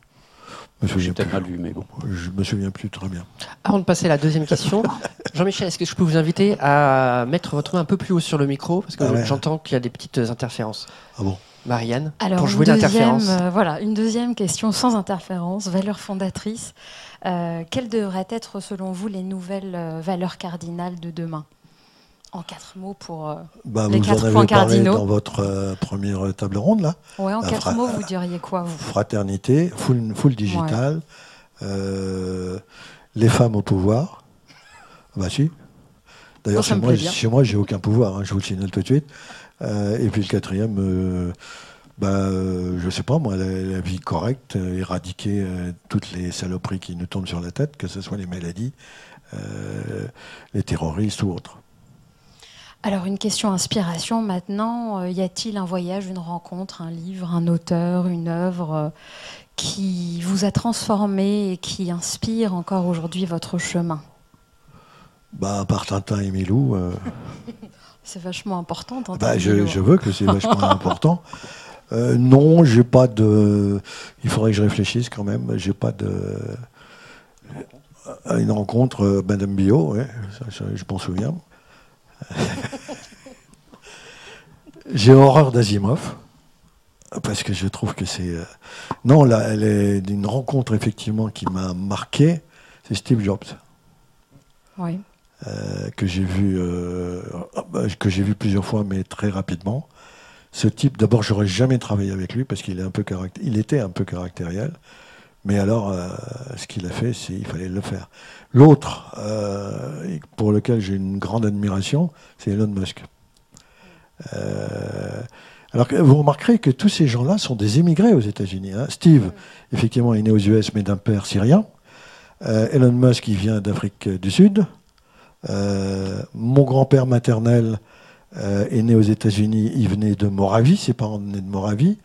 Peut-être mal lu, mais bon. Je me souviens plus très bien. Avant de passer à la deuxième question, Jean-Michel, est-ce que je peux vous inviter à mettre votre main un peu plus haut sur le micro? Parce que ah j'entends qu'il y a des petites interférences. Ah bon? Marianne, Alors, pour jouer l'interférence. Euh, voilà, une deuxième question sans interférence, valeur fondatrice. Euh, quelles devraient être, selon vous, les nouvelles euh, valeurs cardinales de demain? En quatre mots pour euh, bah, les quatre points cardinaux. Dans votre euh, première table ronde là. Ouais, en quatre mots, vous diriez quoi vous? Fraternité, full, full digital, euh, les femmes au pouvoir. Bah si. D'ailleurs, chez, moi, chez moi, j'ai aucun pouvoir. Hein, je vous le signale tout de suite. et puis le quatrième, bah, je sais pas moi, la, vie correcte, éradiquer toutes les saloperies qui nous tombent sur la tête, que ce soit les maladies, les terroristes ou autres. Alors une question inspiration maintenant, euh, y a-t-il un voyage, une rencontre, un livre, un auteur, une œuvre euh, qui vous a transformé et qui inspire encore aujourd'hui votre chemin? Bah, Par Tintin et Milou. Euh. c'est vachement important. Tintin bah, je, je, veux que c'est vachement important. non, j'ai pas de. Il faudrait que je réfléchisse quand même. J'ai pas de. Une rencontre, Madame Bio, ouais, je m'en souviens. J'ai horreur d'Asimov. Parce que je trouve que c'est. Euh, non, là, elle est d'une rencontre effectivement qui m'a marqué. C'est Steve Jobs. Oui. Euh, que j'ai vu, euh, bah, que j'ai vu plusieurs fois, mais très rapidement. Ce type, d'abord, j'aurais jamais travaillé avec lui parce qu'il est un peu il était un peu caractériel. Mais alors, ce qu'il a fait, c'est il fallait le faire. L'autre, euh, pour lequel j'ai une grande admiration, c'est Elon Musk. Euh, alors vous remarquerez que tous ces gens-là sont des émigrés aux États-Unis. Hein. Steve, effectivement, est né aux US, mais d'un père syrien. Euh, Elon Musk, il vient d'Afrique du Sud. mon grand-père maternel est né aux États-Unis, il venait de Moravie, ses parents venaient de Moravie.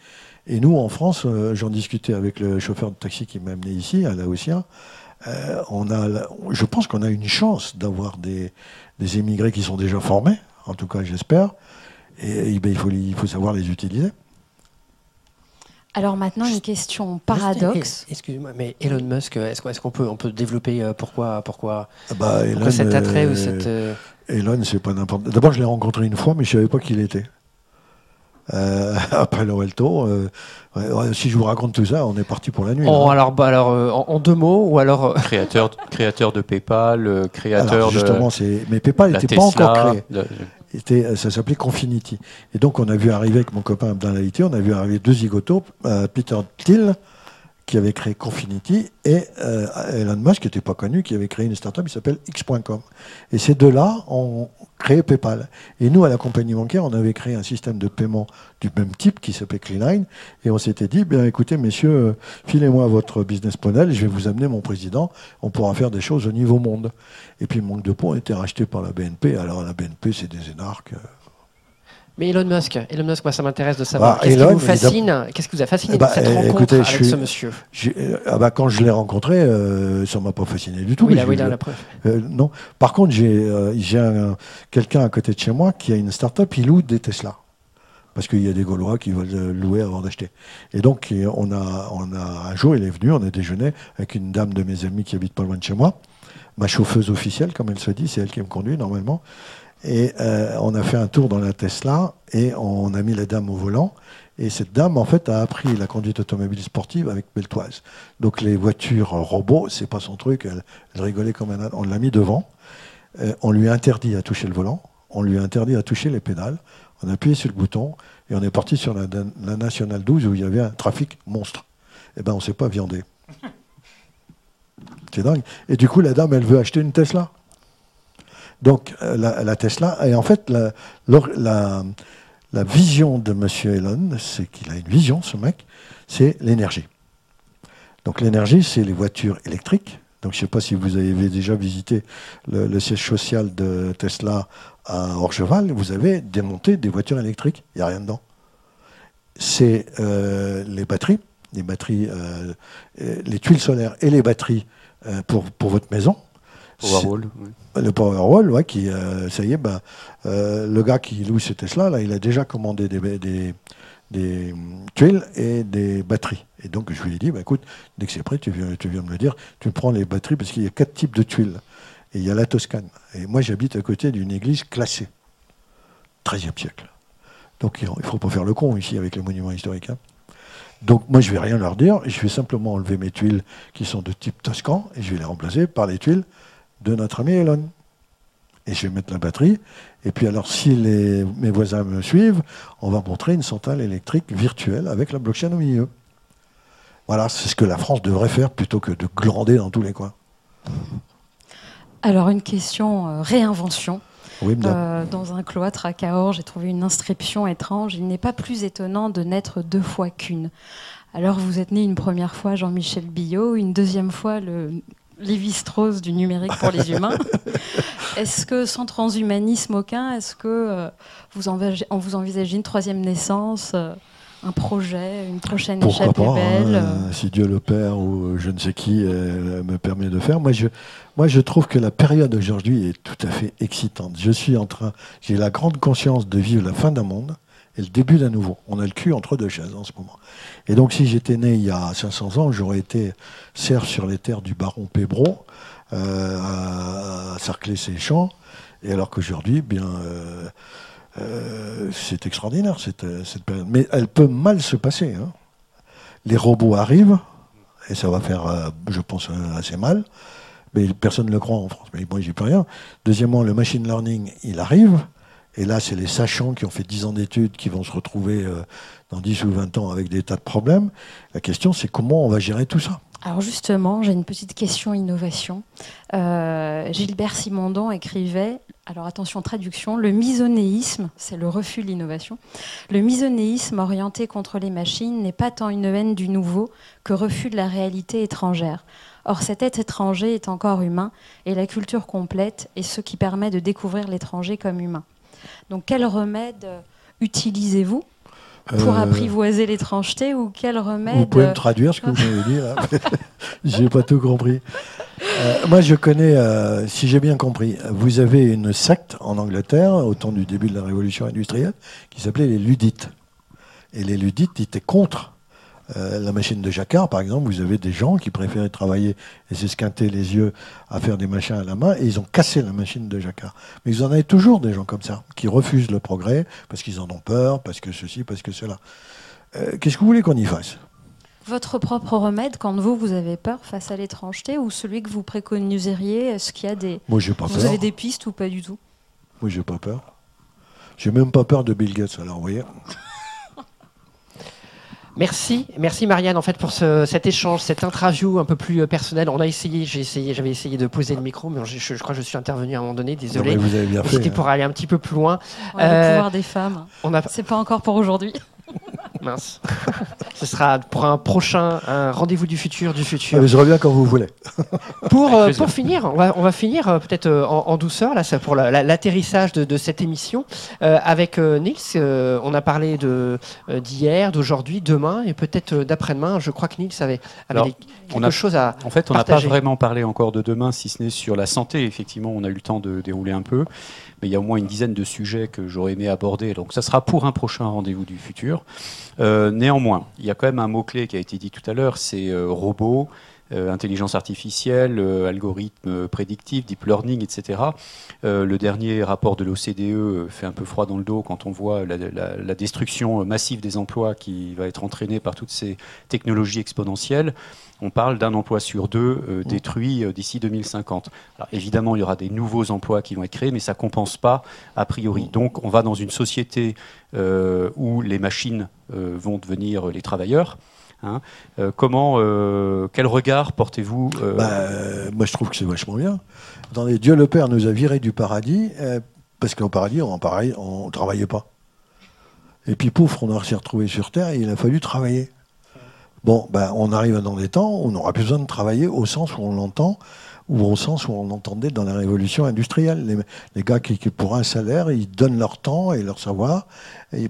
Et nous, en France, j'en discutais avec le chauffeur de taxi qui m'a amené ici, à Laotien. Euh, on a, je pense qu'on a une chance d'avoir des, émigrés qui sont déjà formés, en tout cas j'espère, et, ben, il, faut, il faut savoir les utiliser. Alors maintenant, une question paradoxe. Excusez-moi, mais Elon Musk, est-ce qu'on peut, on peut développer pourquoi, pourquoi, ah bah, cet attrait ou cette... Elon, c'est pas n'importe. D'abord, je l'ai rencontré une fois, mais je savais pas qui il était. Euh, après l'Oelto, euh, si je vous raconte tout ça, on est parti pour la nuit. Oh, alors, bah, alors euh, en, deux mots, ou alors créateur, créateur de PayPal, créateur justement, c'est mais PayPal n'était pas encore créé. ça s'appelait Confinity. Et donc, on a vu arriver avec mon copain Abdallah on a vu arriver deux zigotopes, Peter Thiel, qui avait créé Confinity, et euh, Elon Musk, qui n'était pas connu, qui avait créé une startup qui s'appelle X.com. Et ces deux-là ont créé PayPal. Et nous, à la compagnie bancaire, on avait créé un système de paiement du même type qui s'appelait Cleanline, et on s'était dit, bien écoutez, messieurs, euh, filez-moi votre business model, et je vais vous amener mon président, on pourra faire des choses au niveau monde. Et puis, Manque de Pont a été racheté par la BNP. Alors, la BNP, c'est des énarques. Mais Elon Musk, Elon Musk, moi ça m'intéresse de savoir. Bah, qu'est-ce qui vous fascine Qu'est-ce qui vous a fasciné bah, cette rencontre écoutez, avec ce monsieur euh, ah bah, Quand je l'ai rencontré, euh, ça ne m'a pas fasciné du tout. Oui, là, oui, là, la preuve. Euh, non. Par contre, j'ai quelqu'un à côté de chez moi qui a une start-up, il loue des Tesla. Parce qu'il y a des Gaulois qui veulent louer avant d'acheter. Et donc, on a, on a, un jour, il est venu, on a déjeuné avec une dame de mes amis qui habite pas loin de chez moi, ma chauffeuse officielle, comme elle se dit, c'est elle qui me conduit normalement. Et euh, on a fait un tour dans la Tesla et on a mis la dame au volant. Et cette dame, en fait, a appris la conduite automobile sportive avec Beltoise. Donc les voitures robots, c'est pas son truc. Elle, rigolait comme un. On l'a mis devant. Euh, on lui a interdit à toucher le volant. On lui a interdit à toucher les pédales. On a appuyé sur le bouton et on est parti sur la, la nationale 12 où il y avait un trafic monstre. Eh ben, on s'est pas viandé. C'est dingue. Et du coup, la dame, elle veut acheter une Tesla. Donc euh, la, Tesla, et en fait la, la, vision de M. Elon, c'est qu'il a une vision, ce mec, c'est l'énergie. Donc l'énergie, c'est les voitures électriques. Donc je ne sais pas si vous avez déjà visité le, siège social de Tesla à Orgeval, vous avez démonté des voitures électriques, il n'y a rien dedans. C'est euh, les batteries, les batteries, euh, les tuiles solaires et les batteries pour votre maison. Powerwall. Le Powerwall, ouais, qui, euh, ça y est, ben, euh, le gars qui loue ce Tesla, là, il a déjà commandé des, des, des, tuiles et des batteries. Et donc, je lui ai dit, bah, écoute, dès que c'est prêt, tu viens, tu viens me le dire, tu prends les batteries, parce qu'il y a quatre types de tuiles. Et il y a la Toscane. Et moi, j'habite à côté d'une église classée, 13e siècle. Donc, il ne faut pas faire le con ici avec les monuments historiques. Hein. Donc moi je vais rien leur dire, je vais simplement enlever mes tuiles qui sont de type Toscan et je vais les remplacer par les tuiles de notre ami Elon. Et je vais mettre la batterie. Et puis alors, si les, mes voisins me suivent, on va montrer une centrale électrique virtuelle avec la blockchain au milieu. Voilà, c'est ce que la France devrait faire plutôt que de glander dans tous les coins. Alors, une question euh, réinvention. Euh, dans un cloître à Cahors, j'ai trouvé une inscription étrange. Il n'est pas plus étonnant de naître deux fois qu'une. Alors, vous êtes né une première fois Jean-Michel Billot, une deuxième fois le Lévi-Strauss du numérique pour les humains. est-ce que sans transhumanisme aucun, est-ce que euh, vous, envisagez, vous envisagez une troisième naissance euh, un projet, une prochaine Pourquoi pas, hein, belle euh, Si Dieu le Père ou je ne sais qui me permet de faire. Moi je, moi, je trouve que la période aujourd'hui est tout à fait excitante. Je suis en train, j'ai la grande conscience de vivre la fin d'un monde et le début d'un nouveau. On a le cul entre deux chaises en ce moment. Et donc, si j'étais né il y a 500 ans, j'aurais été serf sur les terres du baron Pébro, euh, à, cercler ses champs. Et alors qu'aujourd'hui, bien, euh, euh, c'est extraordinaire cette, cette, période. Mais elle peut mal se passer. Hein. Les robots arrivent, et ça va faire, je pense, assez mal. Mais personne ne le croit en France. Mais moi, j'y peux rien. Deuxièmement, le machine learning, il arrive. Et là, c'est les sachants qui ont fait 10 ans d'études qui vont se retrouver euh, dans 10 ou 20 ans avec des tas de problèmes. La question, c'est comment on va gérer tout ça alors justement, j'ai une petite question innovation. Euh, Gilbert Simondon écrivait, alors attention traduction, le misonéisme, c'est le refus de l'innovation, le misonéisme orienté contre les machines n'est pas tant une haine du nouveau que refus de la réalité étrangère. Or cet être étranger est encore humain et la culture complète est ce qui permet de découvrir l'étranger comme humain. Donc quel remède utilisez-vous pour euh, apprivoiser l'étrangeté ou quel remède Vous pouvez me traduire ce que vous m'avez dit là J'ai pas tout compris. Euh, moi, je connais, euh, si j'ai bien compris, vous avez une secte en Angleterre au temps du début de la révolution industrielle qui s'appelait les Ludites. Et les Ludites étaient contre Euh, la machine de Jacquard, par exemple, vous avez des gens qui préféraient travailler et s'esquinter les yeux à faire des machins à la main, et ils ont cassé la machine de Jacquard. Mais ils en avez toujours des gens comme ça, qui refusent le progrès, parce qu'ils en ont peur, parce que ceci, parce que cela. Euh, qu'est-ce que vous voulez qu'on y fasse? Votre propre remède quand vous, vous avez peur face à l'étrangeté ou celui que vous préconiseriez Est-ce qu'il y a des... Moi, j'ai pas vous avez des pistes ou pas du tout? Moi, j'ai pas peur. J'ai même pas peur de Bill Gates, alors vous voyez. Merci, merci Marianne en fait pour cet échange, cette interview un peu plus euh, personnelle. On a essayé, j'ai essayé, j'avais essayé de poser le micro, mais je, crois que je suis intervenu à un moment donné. Désolé. vous avez bien fait. C'était pour hein. aller un petit peu plus loin. le pouvoir euh, des femmes. On a... C'est pas encore pour aujourd'hui. Mince. Ce sera pour un prochain rendez-vous du futur, du futur. Ah, je reviens quand vous voulez. pour, euh, pour finir, on va, on va finir euh, peut-être euh, en, douceur, là, ça, pour l'atterrissage de, de, cette émission. avec Nils, on a parlé d'hier, d'aujourd'hui, demain et peut-être d'après-demain. Je crois que Nils avait, avait quelque chose à. En fait, on n'a pas vraiment parlé encore de demain, si ce n'est sur la santé. Effectivement, on a eu le temps de dérouler un peu mais il y a au moins une dizaine de sujets que j'aurais aimé aborder. Donc ça sera pour un prochain rendez-vous du futur. Euh, néanmoins, il y a quand même un mot-clé qui a été dit tout à l'heure, c'est euh, robot. Euh, intelligence artificielle, algorithmes prédictifs, deep learning, etc. le dernier rapport de l'OCDE fait un peu froid dans le dos quand on voit la, la, destruction massive des emplois qui va être entraînée par toutes ces technologies exponentielles on parle d'un emploi sur deux euh, mmh. détruit euh, d'ici 2050. Alors, évidemment, il y aura des nouveaux emplois qui vont être créés, mais ça ne compense pas a priori. Mmh. Donc on va dans une société euh, où les machines vont devenir les travailleurs. Hein. comment, quel regard portez-vous bah, Moi, je trouve que c'est vachement bien. Les Dieu le Père nous a virés du paradis parce qu'au paradis, on ne travaillait pas. Et puis, pouf, on s'est retrouvé sur Terre et il a fallu travailler. Bon, ben, on arrive dans des temps où on n'aura plus besoin de travailler au sens où on l'entend, ou au sens où on l'entendait dans la révolution industrielle. Les, gars qui, pour un salaire, ils donnent leur temps et leur savoir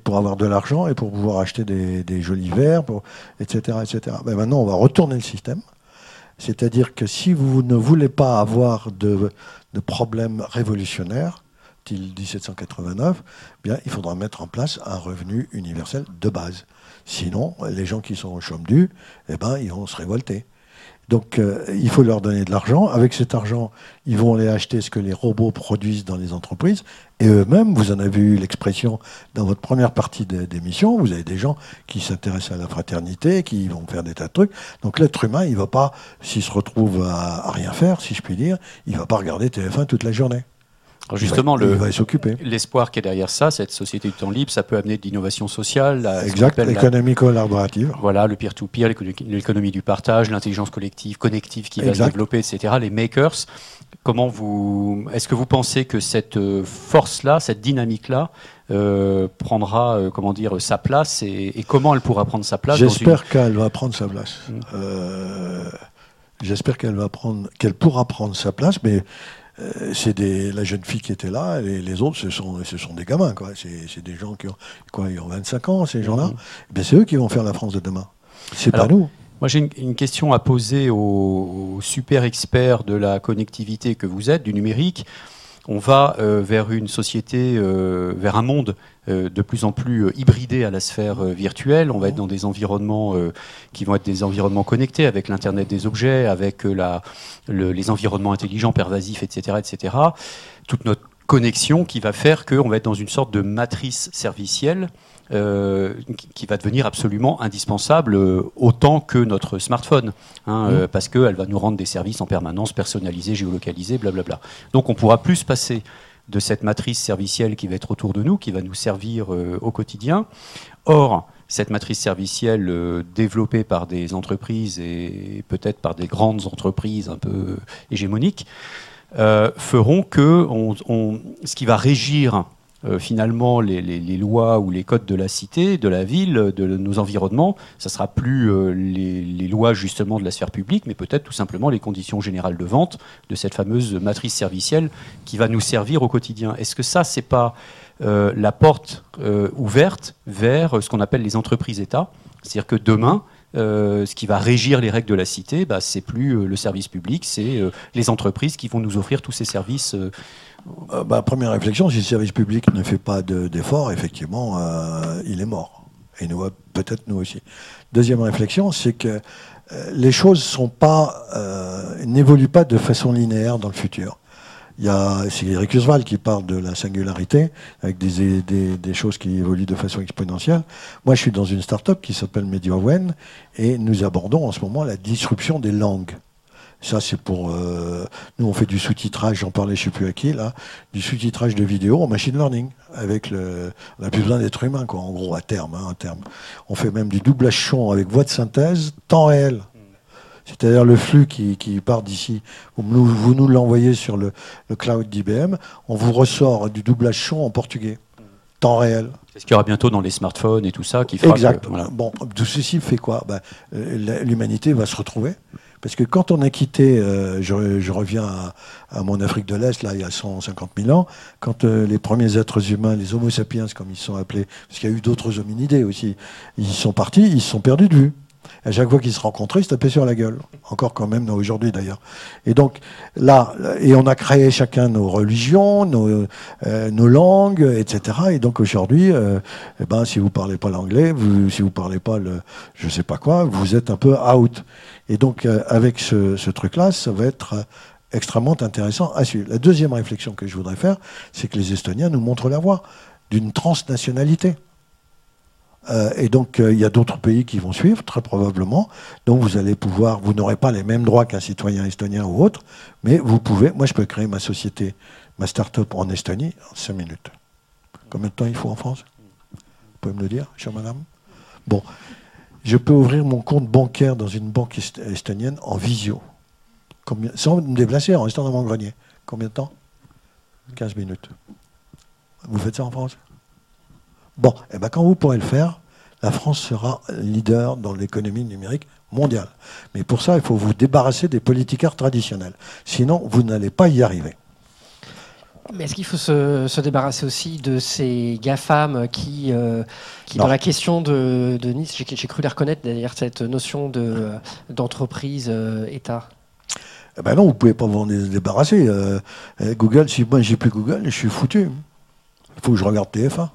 pour avoir de l'argent et pour pouvoir acheter des, jolis verres, etc. etc. Ben maintenant, on va retourner le système. C'est-à-dire que si vous ne voulez pas avoir de, de problèmes révolutionnaires, 1789, bien, il faudra mettre en place un revenu universel de base. Sinon, les gens qui sont au chôme du, eh ben, ils vont se révolter. Donc, euh, il faut leur donner de l'argent. Avec cet argent, ils vont aller acheter ce que les robots produisent dans les entreprises. Et eux-mêmes, vous en avez eu l'expression dans votre première partie d'émission, vous avez des gens qui s'intéressent à la fraternité, qui vont faire des tas de trucs. Donc, l'être humain, il ne va pas, s'il se retrouve à, à, rien faire, si je puis dire, il ne va pas regarder TF1 toute la journée justement, le, l'espoir qui est derrière ça, cette société du temps libre, ça peut amener de l'innovation sociale. exact, l'économie collaborative. Voilà, le peer-to-peer, l'économie du partage, l'intelligence collective, connective qui va se développer, etc. Les makers. Comment vous, est-ce que vous pensez que cette euh, force-là, cette dynamique-là, euh, prendra, euh, comment dire, sa place et, comment elle pourra prendre sa place J'espère qu'elle va prendre sa place. Mmh. J'espère qu'elle va prendre, qu'elle pourra prendre sa place, mais euh, c'est la jeune fille qui était là, et les autres, ce sont, ce sont des gamins. Quoi. C'est, des gens qui ont, quoi, ils ont 25 ans, ces gens-là. Eh c'est eux qui vont faire la France de demain. C'est pas nous. Moi, j'ai une, question à poser aux, super experts de la connectivité que vous êtes, du numérique on va euh, vers une société, euh, vers un monde euh, de plus en plus hybridé à la sphère virtuelle. On va être dans des environnements qui vont être des environnements connectés avec l'Internet des objets, avec les environnements intelligents, pervasifs, etc., etc. Toute notre connexion qui va faire qu'on va être dans une sorte de matrice servicielle euh, qui va devenir absolument indispensable euh, autant que notre smartphone, hein, mmh. euh, parce qu'elle va nous rendre des services en permanence personnalisés, géolocalisés, blablabla. Donc on pourra plus passer de cette matrice servicielle qui va être autour de nous, qui va nous servir au quotidien. Or, cette matrice servicielle développée par des entreprises et peut-être par des grandes entreprises un peu hégémoniques, feront que ce qui va régir euh, finalement les, lois ou les codes de la cité, de la ville, de nos environnements, ça sera plus euh, les, lois justement de la sphère publique, mais peut-être tout simplement les conditions générales de vente de cette fameuse matrice servicielle qui va nous servir au quotidien. Est-ce que ça, c'est pas euh, la porte ouverte vers ce qu'on appelle les entreprises-État C'est-à-dire que demain, ce qui va régir les règles de la cité, bah, c'est plus le service public, c'est les entreprises qui vont nous offrir tous ces services euh, première réflexion, si le service public ne fait pas d'efforts, effectivement, euh, il est mort. Et nous, peut-être nous aussi. Deuxième réflexion, c'est que les choses n'évoluent pas de façon linéaire dans le futur. Il y a, c'est Eric Usval qui parle de la singularité, avec des, des, des, choses qui évoluent de façon exponentielle. Moi, je suis dans une start-up qui s'appelle MediaWen, et nous abordons en ce moment la disruption des langues. Ça, c'est pour. Euh, nous, on fait du sous-titrage, j'en parlais, je ne sais plus à qui, là, du sous-titrage de vidéos en machine learning. Avec le, on n'a plus besoin d'être humain, quoi, en gros, à terme, hein, à terme. On fait même du doublage son avec voix de synthèse, temps réel. C'est-à-dire le flux qui, part d'ici, vous, nous l'envoyez sur le, cloud d'IBM, on vous ressort du doublage son en portugais, temps réel. Est-ce qu'il y aura bientôt dans les smartphones et tout ça qui fera Exact. Bon, tout ceci fait quoi? Ben, euh, L'humanité va se retrouver. Parce que quand on a quitté, euh, je, reviens à, mon Afrique de l'Est, là, il y a 150 000 ans, quand euh, les premiers êtres humains, les Homo sapiens, comme ils sont appelés, parce qu'il y a eu d'autres hominidés aussi, ils sont partis, ils se sont perdus de vue. À chaque fois qu'ils se rencontraient, ils se tapaient sur la gueule. Encore quand même aujourd'hui d'ailleurs. Et donc là, et on a créé chacun nos religions, nos, euh, nos langues, etc. Et donc aujourd'hui, euh, eh ben, si vous parlez pas l'anglais, vous, si vous parlez pas le, je sais pas quoi, vous êtes un peu out. Et donc euh, avec ce, ce truc-là, ça va être extrêmement intéressant à suivre. La deuxième réflexion que je voudrais faire, c'est que les Estoniens nous montrent la voie d'une transnationalité. Euh, et donc, euh, il y a d'autres pays qui vont suivre, très probablement. Donc, vous allez pouvoir, vous n'aurez pas les mêmes droits qu'un citoyen estonien ou autre, mais vous pouvez, moi, je peux créer ma société, ma start-up en Estonie en 5 minutes. Combien de temps il faut en France? Vous pouvez me le dire, chère madame? Bon, je peux ouvrir mon compte bancaire dans une banque estonienne en visio. Sans me déplacer, en restant dans mon grenier. Combien de temps? 15 minutes. Vous faites ça en France? Bon, et eh ben quand vous pourrez le faire, la France sera leader dans l'économie numérique mondiale. Mais pour ça, il faut vous débarrasser des politiqueurs traditionnels. Sinon, vous n'allez pas y arriver. Mais est-ce qu'il faut se, débarrasser aussi de ces GAFAM qui, euh, qui dans la question de, Nice, j'ai cru les reconnaître derrière cette notion d'entreprise euh, eh ben non, vous ne pouvez pas vous débarrasser. Euh, Google, si moi j'ai plus Google, je suis foutu. Il faut que je regarde TF1.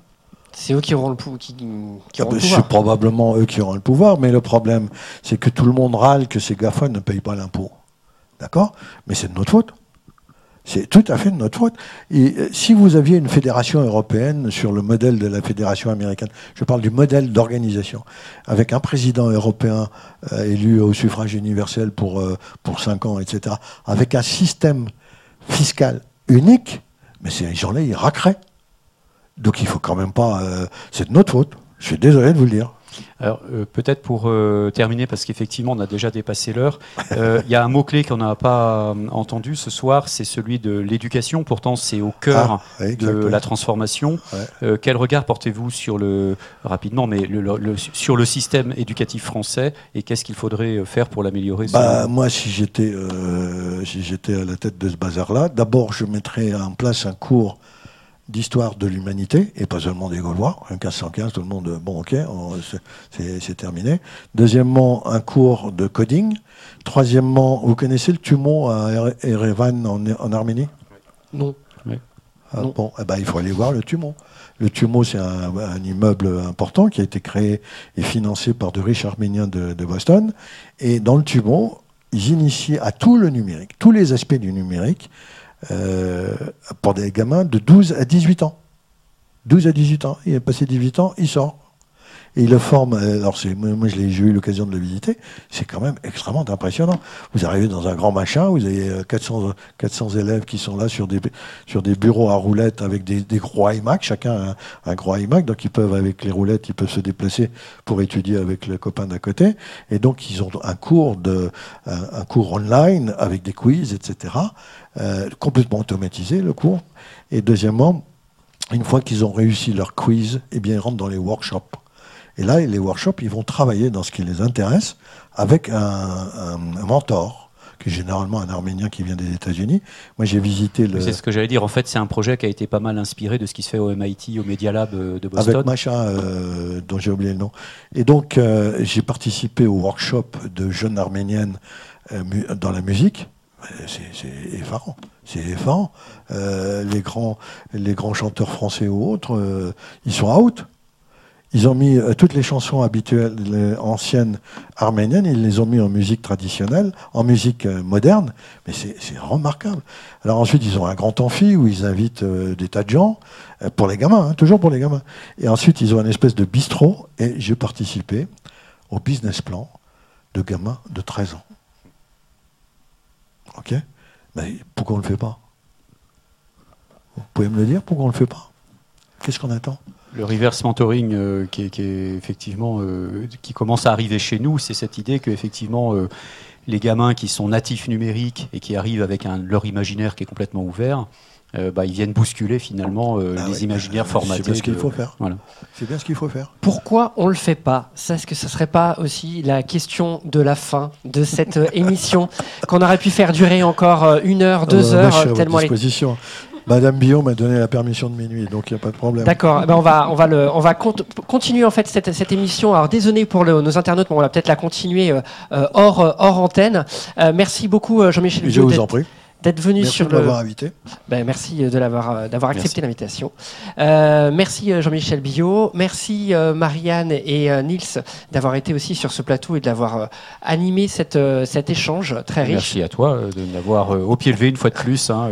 C'est eux qui auront le, qui, ah ben, C'est probablement eux qui auront le pouvoir, mais le problème, c'est que tout le monde râle que ces GAFA ne payent pas l'impôt. D'accord? Mais c'est de notre faute. C'est tout à fait de notre faute. Et euh, si vous aviez une fédération européenne sur le modèle de la fédération américaine, je parle du modèle d'organisation, avec un président européen euh, élu au suffrage universel pour, euh, pour 5 ans, etc., avec un système fiscal unique, mais ces gens-là, ils raqueraient. Donc il faut quand même pas. Euh, c'est de notre faute. Je suis désolé de vous le dire. Alors euh, peut-être pour euh, terminer, parce qu'effectivement on a déjà dépassé l'heure, il y a un mot-clé qu'on n'a pas entendu ce soir, c'est celui de l'éducation. Pourtant c'est au cœur ah, de la transformation. quel regard portez-vous sur le rapidement, mais le, sur le système éducatif français et qu'est-ce qu'il faudrait faire pour l'améliorer bah, Moi, si j'étais si j'étais à la tête de ce bazar-là, d'abord je mettrais en place un cours d'histoire de l'humanité, et pas seulement des Gaulois. 1515, tout le monde, bon, ok, c'est terminé. Deuxièmement, un cours de coding. Troisièmement, vous connaissez le Tumo à Erevan en, Arménie? Non. Ah, bon, eh ben, il faut aller voir le Tumo. Le Tumo, c'est un, immeuble important qui a été créé et financé par de riches Arméniens de, de Boston. Et dans le Tumo, ils initient à tout le numérique, tous les aspects du numérique, euh, pour des gamins de 12 à 18 ans. 12 à 18 ans. Il a passé 18 ans, il sort. Et il le forme. Euh, alors, moi, j'ai eu l'occasion de le visiter. C'est quand même extrêmement impressionnant. Vous arrivez dans un grand machin, vous avez 400, euh, 400 élèves qui sont là sur des, bureaux à roulettes avec des, gros iMac, chacun un, gros iMac. Donc, ils peuvent, avec les roulettes, ils peuvent se déplacer pour étudier avec le copain d'à côté. Et donc, ils ont un cours, de, un cours online avec des quiz, etc. Euh, complètement automatisé le cours. Et deuxièmement, une fois qu'ils ont réussi leur quiz, eh bien, ils rentrent dans les workshops. Et là, les workshops, ils vont travailler dans ce qui les intéresse avec un, mentor, qui est généralement un Arménien qui vient des États-Unis. Moi, j'ai visité le. C'est ce que j'allais dire. En fait, c'est un projet qui a été pas mal inspiré de ce qui se fait au MIT, au Media Lab euh, de Boston. Avec Macha, euh, dont j'ai oublié le nom. Et donc, j'ai participé au workshop de jeunes Arméniennes dans la musique c'est effarant. C'est effarant. Euh, les, grands, les chanteurs français ou autres, euh, ils sont out. Ils ont mis euh, toutes les chansons habituelles anciennes arméniennes, ils les ont mis en musique traditionnelle, en musique euh, moderne, mais c'est remarquable. Alors ensuite, ils ont un grand amphi où ils invitent euh, des tas de gens, pour les gamins, hein, toujours pour les gamins. Et ensuite, ils ont une espèce de bistrot, et j'ai participé au business plan de gamins de 13 ans. Ok. Mais pourquoi on ne le fait pas Vous pouvez me le dire, pourquoi on ne le fait pas Qu'est-ce qu'on attend le reverse mentoring euh, qui, est, effectivement euh, qui commence à arriver chez nous, c'est cette idée que effectivement euh, les gamins qui sont natifs numériques et qui arrivent avec un, leur imaginaire qui est complètement ouvert, bah, ils viennent bousculer finalement ah les imaginaires formatés. C'est bien ce qu'il faut faire. Voilà. C'est bien ce qu'il faut faire. Pourquoi on le fait pas? Ça, est-ce que ce serait pas aussi la question de la fin de cette émission qu'on aurait pu faire durer encore une heure, deux heures, tellement à disposition. Madame Billon m'a donné la permission de minuit, donc il n'y a pas de problème. D'accord. Eh ben on va, on va, le, on va continuer en fait cette, cette émission. Alors désolé pour nos internautes, mais on va peut-être la continuer euh, euh, hors, euh, hors antenne. merci beaucoup Jean-Michel. Je vous en prie d'être venu merci sur de le. invité. Ben, merci de l'avoir euh, d'avoir accepté l'invitation. Euh, merci euh, Jean-Michel Billot, merci Marianne et Nils d'avoir été aussi sur ce plateau et d'avoir animé cette, cet échange très riche. Merci à toi de m'avoir au pied levé une fois de plus, hein,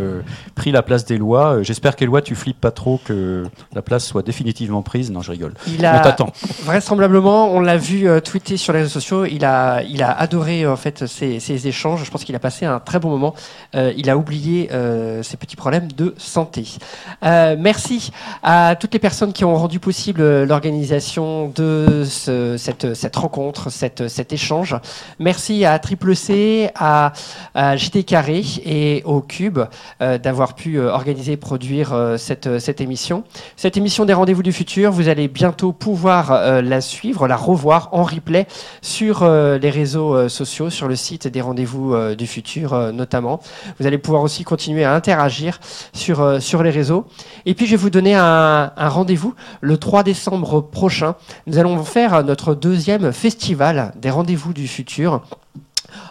pris la place des lois. J'espère qu'Éloi, tu flippes pas trop que la place soit définitivement prise. Non, je rigole. Il a, t'attends. Vraisemblablement, on l'a vu tweeter sur les réseaux sociaux. Il a, il a adoré en fait ces, ces échanges. Je pense qu'il a passé un très bon moment il a oublié euh, ses petits problèmes de santé. Euh, merci à toutes les personnes qui ont rendu possible euh, l'organisation de cette, rencontre, cet échange. Merci à Triple C, à, JT Carré et au Cube d'avoir pu organiser et produire cette, émission. Cette émission des Rendez-vous du futur, vous allez bientôt pouvoir la suivre, la revoir en replay sur les réseaux sociaux, sur le site des Rendez-vous du futur notamment. Allez pouvoir aussi continuer à interagir sur, euh, sur les réseaux. Et puis, je vais vous donner un rendez-vous le 3 décembre prochain. Nous allons faire notre deuxième festival des rendez-vous du futur.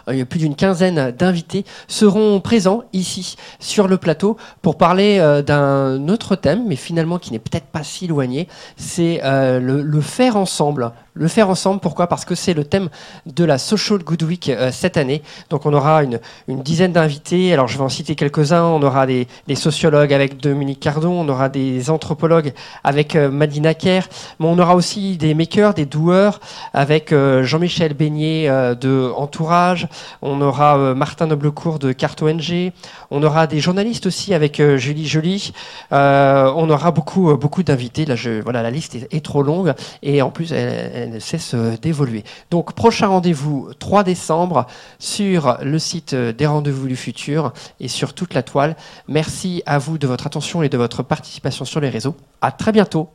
Euh, plus d'une quinzaine d'invités seront présents ici sur le plateau pour parler euh, d'un autre thème, mais finalement qui n'est peut-être pas si éloigné. C'est le, le, faire ensemble, le faire ensemble, pourquoi? Parce que c'est le thème de la Social Good Week euh, cette année. Donc on aura une, dizaine d'invités. Alors je vais en citer quelques-uns. On aura des, sociologues avec Dominique Cardon, on aura des anthropologues avec euh, Madina Kerr, mais on aura aussi des makers, des doueurs avec euh, Jean-Michel Beignet de Entourage. On aura Martin Noblecourt de Carte ONG. On aura des journalistes aussi avec Julie Joly. on aura beaucoup, beaucoup d'invités. Voilà, la liste est, trop longue et en plus elle ne cesse d'évoluer. Donc prochain rendez-vous 3 décembre sur le site des rendez-vous du futur et sur toute la toile. Merci à vous de votre attention et de votre participation sur les réseaux. À très bientôt.